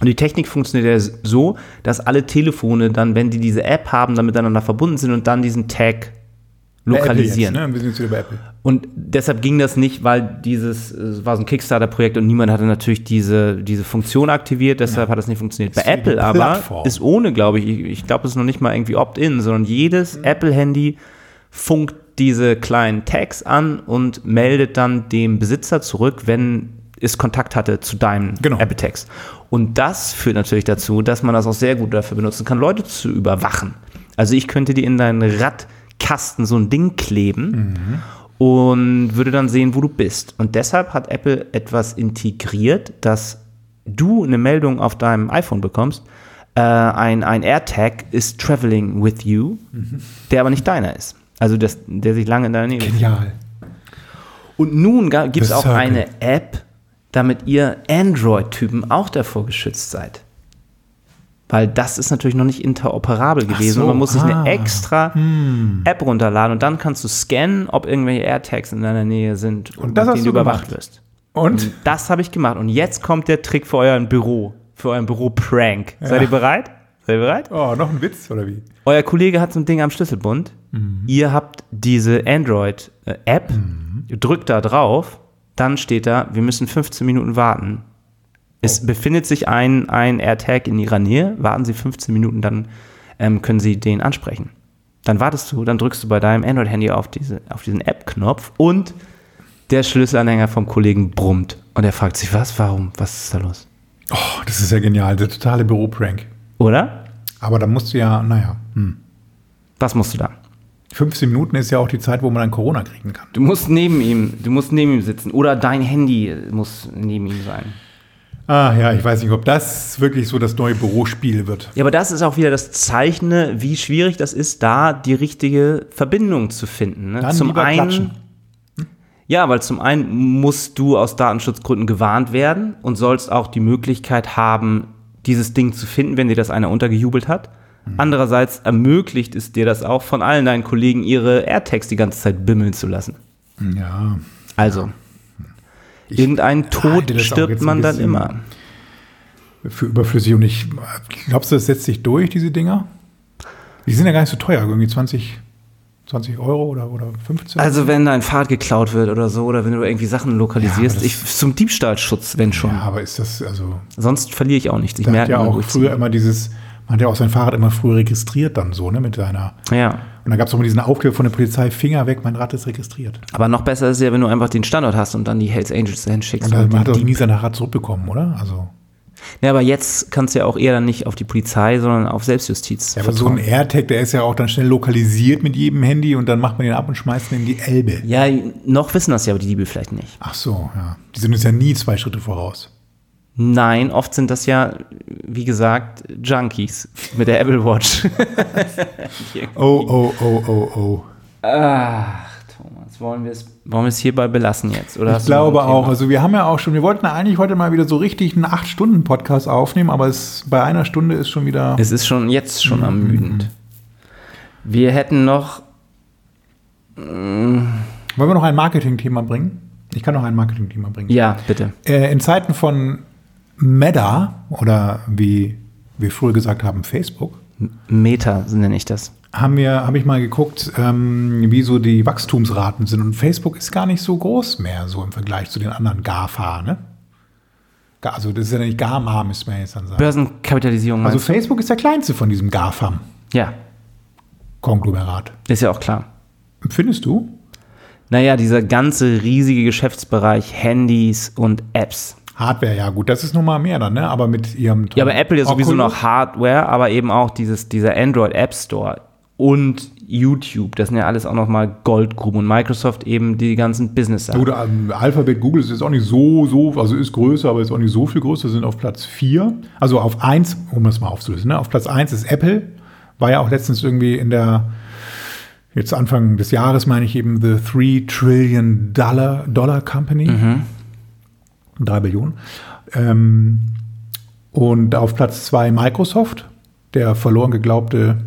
Und die Technik funktioniert ja so, dass alle Telefone dann, wenn die diese App haben, dann miteinander verbunden sind und dann diesen Tag Bei lokalisieren. Jetzt, ne? Wir sind jetzt wieder bei Apple. Und deshalb ging das nicht, weil dieses es war so ein Kickstarter-Projekt und niemand hatte natürlich diese, diese Funktion aktiviert, deshalb hat das nicht funktioniert. Bei Ist wie Apple aber ist ohne, glaube ich, ich, ich glaube, es ist noch nicht mal irgendwie Opt-in, sondern jedes Mhm. Apple-Handy funkt diese kleinen Tags an und meldet dann dem Besitzer zurück, wenn es Kontakt hatte zu deinen Genau. Apple Tags. Und das führt natürlich dazu, dass man das auch sehr gut dafür benutzen kann, Leute zu überwachen. Also ich könnte dir in deinen Radkasten so ein Ding kleben und würde dann sehen, wo du bist. Und deshalb hat Apple etwas integriert, dass du eine Meldung auf deinem iPhone bekommst. Äh, ein, ein AirTag ist traveling with you, der aber nicht deiner ist. Also das, der sich lange in deiner Nähe. Genial. Und nun gibt es auch eine App, damit ihr Android-Typen auch davor geschützt seid. Weil das ist natürlich noch nicht interoperabel gewesen. so, und man muss sich ah. eine extra App runterladen und dann kannst du scannen, ob irgendwelche AirTags in deiner Nähe sind Und das mit denen du überwacht gemacht? wirst. Und? Das habe ich gemacht. Und jetzt kommt der Trick für euer Büro, für euren Büro-Prank. Seid ihr bereit? Seid ihr bereit? Oh, noch ein Witz, oder wie? Euer Kollege hat so ein Ding am Schlüsselbund. Ihr habt diese Android-App, drückt da drauf, dann steht da, wir müssen 15 Minuten warten. Es befindet sich ein, ein AirTag in Ihrer Nähe, warten Sie 15 Minuten, dann ähm, können Sie den ansprechen. Dann wartest du, dann drückst du bei deinem Android-Handy auf, diese, auf diesen App-Knopf und der Schlüsselanhänger vom Kollegen brummt. Und er fragt sich, was, warum, was ist da los? Oh, das ist ja genial. Der totale Büroprank. Oder? Aber da musst du ja, naja, hm. Was musst du da? 15 Minuten ist ja auch die Zeit, wo man dann Corona kriegen kann. Du musst neben ihm, du musst neben ihm sitzen. Oder dein Handy muss neben ihm sein. Ah ja, ich weiß nicht, ob das wirklich so das neue Bürospiel wird. Ja, aber das ist auch wieder das Zeichne, wie schwierig das ist, da die richtige Verbindung zu finden. Ne? Dann zum einen, klatschen. ja, weil zum einen musst du aus Datenschutzgründen gewarnt werden und sollst auch die Möglichkeit haben, dieses Ding zu finden, wenn dir das einer untergejubelt hat. Hm. Andererseits ermöglicht es dir das auch von allen deinen Kollegen, ihre AirTags die ganze Zeit bimmeln zu lassen. Ja. Also, irgendeinen halte Tod stirbt man dann immer. Für überflüssig und ich. Glaubst du, das setzt sich durch, diese Dinger? Die sind ja gar nicht so teuer, irgendwie 20, 20 Euro oder, oder 15? Also wenn dein Fahrrad geklaut wird oder so, oder wenn du irgendwie Sachen lokalisierst, Ja, ich, zum Diebstahlschutz, wenn schon. ja, aber ist das, also. Sonst verliere ich auch nichts. Ich merke ja auch ich früher immer dieses, man hat ja auch sein Fahrrad immer früher registriert dann so, ne, mit seiner. Ja. Und dann gab es auch mal diesen Aufkleber von der Polizei, Finger weg, mein Rad ist registriert. Aber noch besser ist es ja, wenn du einfach den Standort hast und dann die Hells Angels dahin schickst. Und dann oder hat die auch nie sein Rad zurückbekommen, oder? Also, Ja, aber jetzt kannst du ja auch eher dann nicht auf die Polizei, sondern auf Selbstjustiz. Ja, aber so ein AirTag, der ist ja auch dann schnell lokalisiert mit jedem Handy und dann macht man den ab und schmeißt ihn in die Elbe. Ja, noch wissen das ja aber die Diebe vielleicht nicht. Ach so, ja. Die sind uns ja nie zwei Schritte voraus. Nein, oft sind das ja, wie gesagt, Junkies mit der Apple Watch. oh, oh, oh, oh, oh. Ach, Thomas, wollen wir es wollen wir es hierbei belassen jetzt? Oder ich glaube auch. Also wir haben ja auch schon, wir wollten eigentlich heute mal wieder so richtig einen 8-Stunden-Podcast aufnehmen, aber es bei einer Stunde ist schon wieder. Es ist schon jetzt schon mhm. ermüdend. Wir hätten noch. Wollen wir noch ein Marketing-Thema bringen? Ich kann noch ein Marketing-Thema bringen. Ja, bitte. Äh, in Zeiten von Meta oder wie wir früher gesagt haben, Facebook. Meta nenne ich das. Haben wir, habe ich mal geguckt, ähm, wie so die Wachstumsraten sind. Und Facebook ist gar nicht so groß mehr, so im Vergleich zu den anderen GAFA, ne? Also das ist ja nicht GAMA, müssen wir jetzt dann sagen. Börsenkapitalisierung. Also Facebook ist der kleinste von diesem GAFAM. Ja. Konglomerat. Ist ja auch klar. Findest du? Naja, dieser ganze riesige Geschäftsbereich Handys und Apps Hardware, ja gut, das ist nochmal mehr dann, ne? Aber mit ihrem. Ja, aber Apple ja sowieso noch Hardware, aber eben auch dieses, dieser Android App Store und YouTube, das sind ja alles auch nochmal Goldgruben und Microsoft eben die ganzen Business-Sachen. Gut, ähm, Alphabet, Google ist jetzt auch nicht so, so, also ist größer, aber ist auch nicht so viel größer, sind auf Platz 4. Also auf 1, um das mal aufzulösen, ne? auf Platz 1 ist Apple, war ja auch letztens irgendwie in der, jetzt Anfang des Jahres meine ich eben, The 3 Trillion Dollar, Dollar Company. Mhm. 3 Billionen. Ähm, und auf Platz 2 Microsoft, der verloren geglaubte,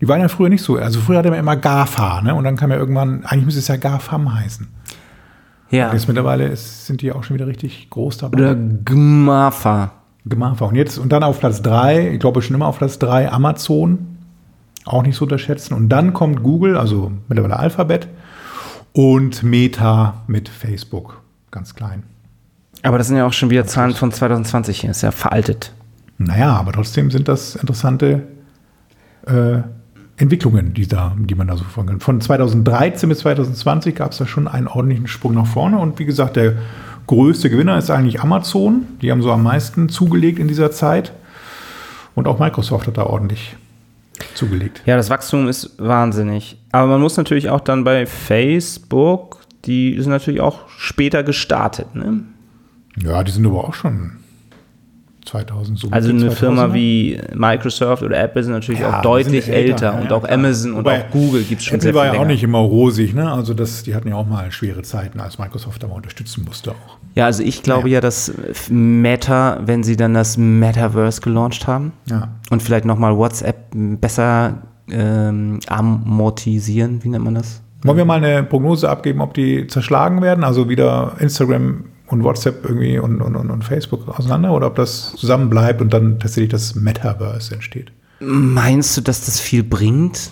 die waren ja früher nicht so. Also früher hatte man immer GAFA, ne? Und dann kam ja irgendwann, eigentlich müsste es ja GAFAM heißen. Ja. Und jetzt mittlerweile ist, sind die auch schon wieder richtig groß dabei. Oder GMAFA. GMAFA. Und jetzt, und dann auf Platz 3, ich glaube schon immer auf Platz 3, Amazon. Auch nicht zu unterschätzen. Und dann kommt Google, also mittlerweile Alphabet. Und Meta mit Facebook. Ganz klein. Aber das sind ja auch schon wieder Zahlen von 2020 hier, ist ja veraltet. Naja, aber trotzdem sind das interessante äh, Entwicklungen, die, da, die man da so verfolgen kann. Von 2013 bis 2020 gab es da schon einen ordentlichen Sprung nach vorne. Und wie gesagt, der größte Gewinner ist eigentlich Amazon. Die haben so am meisten zugelegt in dieser Zeit. Und auch Microsoft hat da ordentlich zugelegt. Ja, das Wachstum ist wahnsinnig. Aber man muss natürlich auch dann bei Facebook, die sind natürlich auch später gestartet. Ne? Ja, die sind aber auch schon 2000 so. Also eine Firma wie Microsoft oder Apple sind natürlich ja, auch deutlich älter, älter, und auch. Amazon Wobei und auch Google gibt es schon Apple sehr viel war ja länger. auch nicht immer rosig, ne? Also das, die hatten ja auch mal schwere Zeiten, als Microsoft da mal unterstützen musste auch. Ja, also ich glaube ja, ja dass Meta, wenn sie dann das Metaverse gelauncht haben ja. und vielleicht nochmal WhatsApp besser ähm, amortisieren, wie nennt man das? Wollen wir mal eine Prognose abgeben, ob die zerschlagen werden? Also wieder Instagram und WhatsApp irgendwie und, und, und, und Facebook auseinander oder ob das zusammen bleibt und dann tatsächlich das Metaverse entsteht. Meinst du, dass das viel bringt?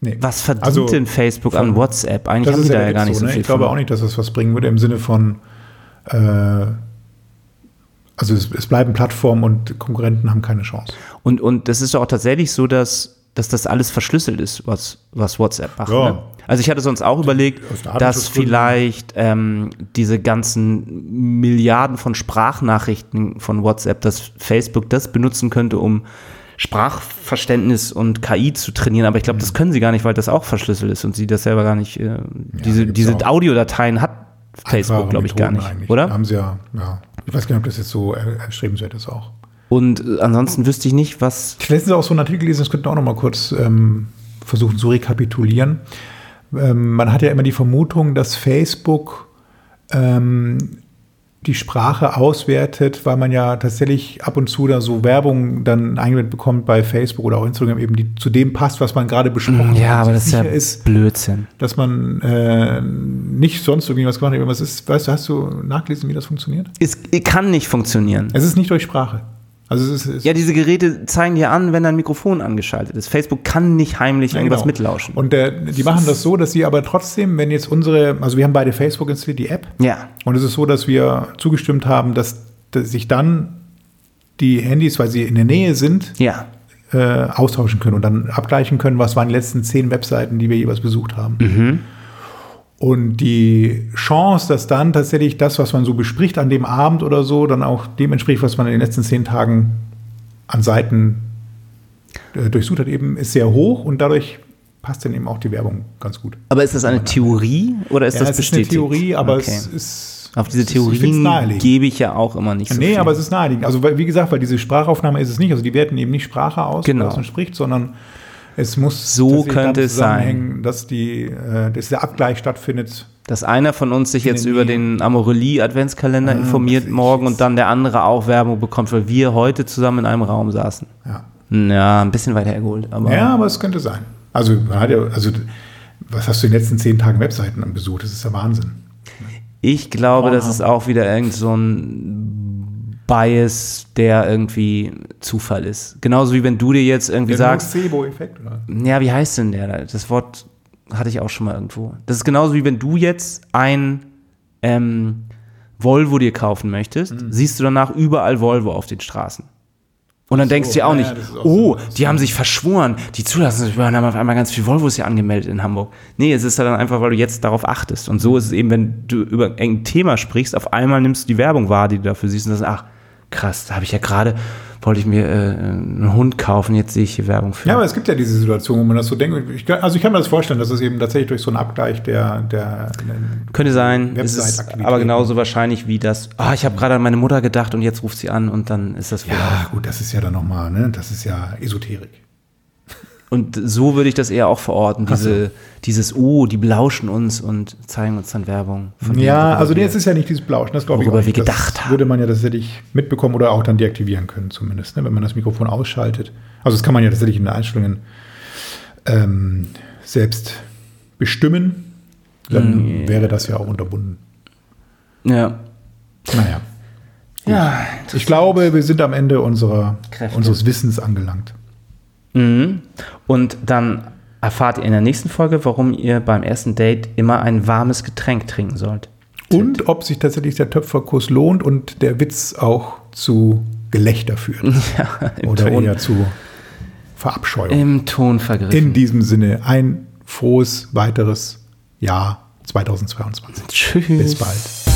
Nee. Was verdient also, denn Facebook von, an WhatsApp? Eigentlich haben die da ja gar nicht so, ne? viel. Ich glaube von. auch nicht, dass das was bringen würde im Sinne von, äh, also es, es, bleiben Plattformen und Konkurrenten haben keine Chance. Und, und das ist auch tatsächlich so, dass, dass das alles verschlüsselt ist, was, was WhatsApp macht. Ja. Ne? Also ich hatte sonst auch überlegt, dass vielleicht ähm, diese ganzen Milliarden von Sprachnachrichten von WhatsApp, dass Facebook das benutzen könnte, um Sprachverständnis und KI zu trainieren, aber ich glaube, das mhm. können sie gar nicht, weil das auch verschlüsselt ist und sie das selber gar nicht, äh, ja, diese, diese Audiodateien hat Facebook, glaube ich, gar nicht, eigentlich. oder? Haben sie ja, ja. Ich weiß gar nicht, ob das jetzt so erstrebenswert ist auch. Und äh, ansonsten wüsste ich nicht, was. Ich letztens auch so einen Artikel gelesen, das könnten wir auch noch mal kurz ähm, versuchen zu rekapitulieren ähm, man hat ja immer die Vermutung, dass Facebook ähm, die Sprache auswertet, weil man ja tatsächlich ab und zu da so Werbung dann eingeblendet bekommt bei Facebook oder auch Instagram eben, die zu dem passt, was man gerade besprochen hat. Ja, aber das ist ja ist, Blödsinn. Dass man äh, nicht sonst irgendwie was gemacht hat. Was ist, weißt du, hast du nachgelesen, wie das funktioniert? Es kann nicht funktionieren. Es ist nicht durch Sprache. Also es ist, es ja, diese Geräte zeigen dir an, wenn dein Mikrofon angeschaltet ist. Facebook kann nicht heimlich ja, irgendwas genau. mitlauschen. Und der, die machen das so, dass sie aber trotzdem, wenn jetzt unsere, also wir haben beide Facebook installiert, die App. Ja. Und es ist so, dass wir zugestimmt haben, dass, dass sich dann die Handys, weil sie in der Nähe sind, ja. äh, austauschen können und dann abgleichen können, was waren die letzten zehn Webseiten, die wir jeweils besucht haben. Mhm. Und die Chance, dass dann tatsächlich das, was man so bespricht an dem Abend oder so, dann auch dem entspricht, was man in den letzten zehn Tagen an Seiten äh, durchsucht hat, eben ist sehr hoch und dadurch passt dann eben auch die Werbung ganz gut. Aber ist das eine Theorie oder ist ja, das es bestätigt? ist eine Theorie, aber Okay. es ist. Auf diese ich Theorien gebe ich ja auch immer nicht so Nee, viel. aber es ist naheliegend. Also, weil, wie gesagt, weil diese Sprachaufnahme ist es nicht. Also, die werten eben nicht Sprache aus, Genau. was man spricht, sondern es muss So könnte es sein. dass, die, äh, dass der Abgleich stattfindet. Dass einer von uns sich jetzt über den Amorelie-Adventskalender Ah, informiert das morgen und dann der andere auch Werbung bekommt, weil wir heute zusammen in einem Raum saßen. Ja. Ja, ein bisschen weiter hergeholt. Aber ja, aber es könnte sein. Also, man hat ja, also, was hast du in den letzten zehn Tagen Webseiten besucht? Das ist ja Wahnsinn. ich glaube, das Pornhub. ist auch wieder irgend so ein Bias, der irgendwie Zufall ist. Genauso wie wenn du dir jetzt irgendwie sagst, Nocebo-Effekt, oder? Ja, wie heißt denn der? Das Wort hatte ich auch schon mal irgendwo. Das ist genauso wie wenn du jetzt ein ähm, Volvo dir kaufen möchtest, siehst du danach überall Volvo auf den Straßen. Und dann denkst du dir auch ja, nicht, ja, auch oh, so. die haben sich verschworen, die Zulassungsbehörden haben auf einmal ganz viel Volvos hier angemeldet in Hamburg. Nee, es ist dann einfach, weil du jetzt darauf achtest. Und so ist es eben, wenn du über ein Thema sprichst, auf einmal nimmst du die Werbung wahr, die du dafür siehst und sagst, ach, krass, da habe ich ja gerade, wollte ich mir äh, einen Hund kaufen, jetzt sehe ich hier Werbung für. Ja, aber es gibt ja diese Situation, wo man das so denkt. Ich, also ich kann mir das vorstellen, dass es eben tatsächlich durch so einen Abgleich der, der Könnte sein, ist aber genauso wahrscheinlich wie das, ah, ich habe gerade an meine Mutter gedacht und jetzt ruft sie an und dann ist das Ja, gut, das ist ja dann nochmal, ne? Das ist ja Esoterik. Und so würde ich das eher auch verorten, diese, dieses, oh, die belauschen uns und zeigen uns dann Werbung. von dem, Ja, also wir- es ist ja nicht dieses Blauschen, das glaube ich auch nicht. wir Das gedacht haben. würde man ja tatsächlich mitbekommen oder auch dann deaktivieren können zumindest, ne, wenn man das Mikrofon ausschaltet. Also das kann man ja tatsächlich in den Einstellungen ähm, selbst bestimmen. Dann Mm, wäre das ja auch unterbunden. Ja. Naja, Ja. ich glaube, wir sind am Ende unserer, Kräfte. unseres Wissens angelangt. Mhm. Und dann erfahrt ihr in der nächsten Folge, warum ihr beim ersten Date immer ein warmes Getränk trinken sollt. Und ob sich tatsächlich der Töpferkurs lohnt und der Witz auch zu Gelächter führt. Ja, oder Ton, eher zu Verabscheuung. im Ton vergriffen. In diesem Sinne ein frohes weiteres Jahr 2022. Tschüss. Bis bald.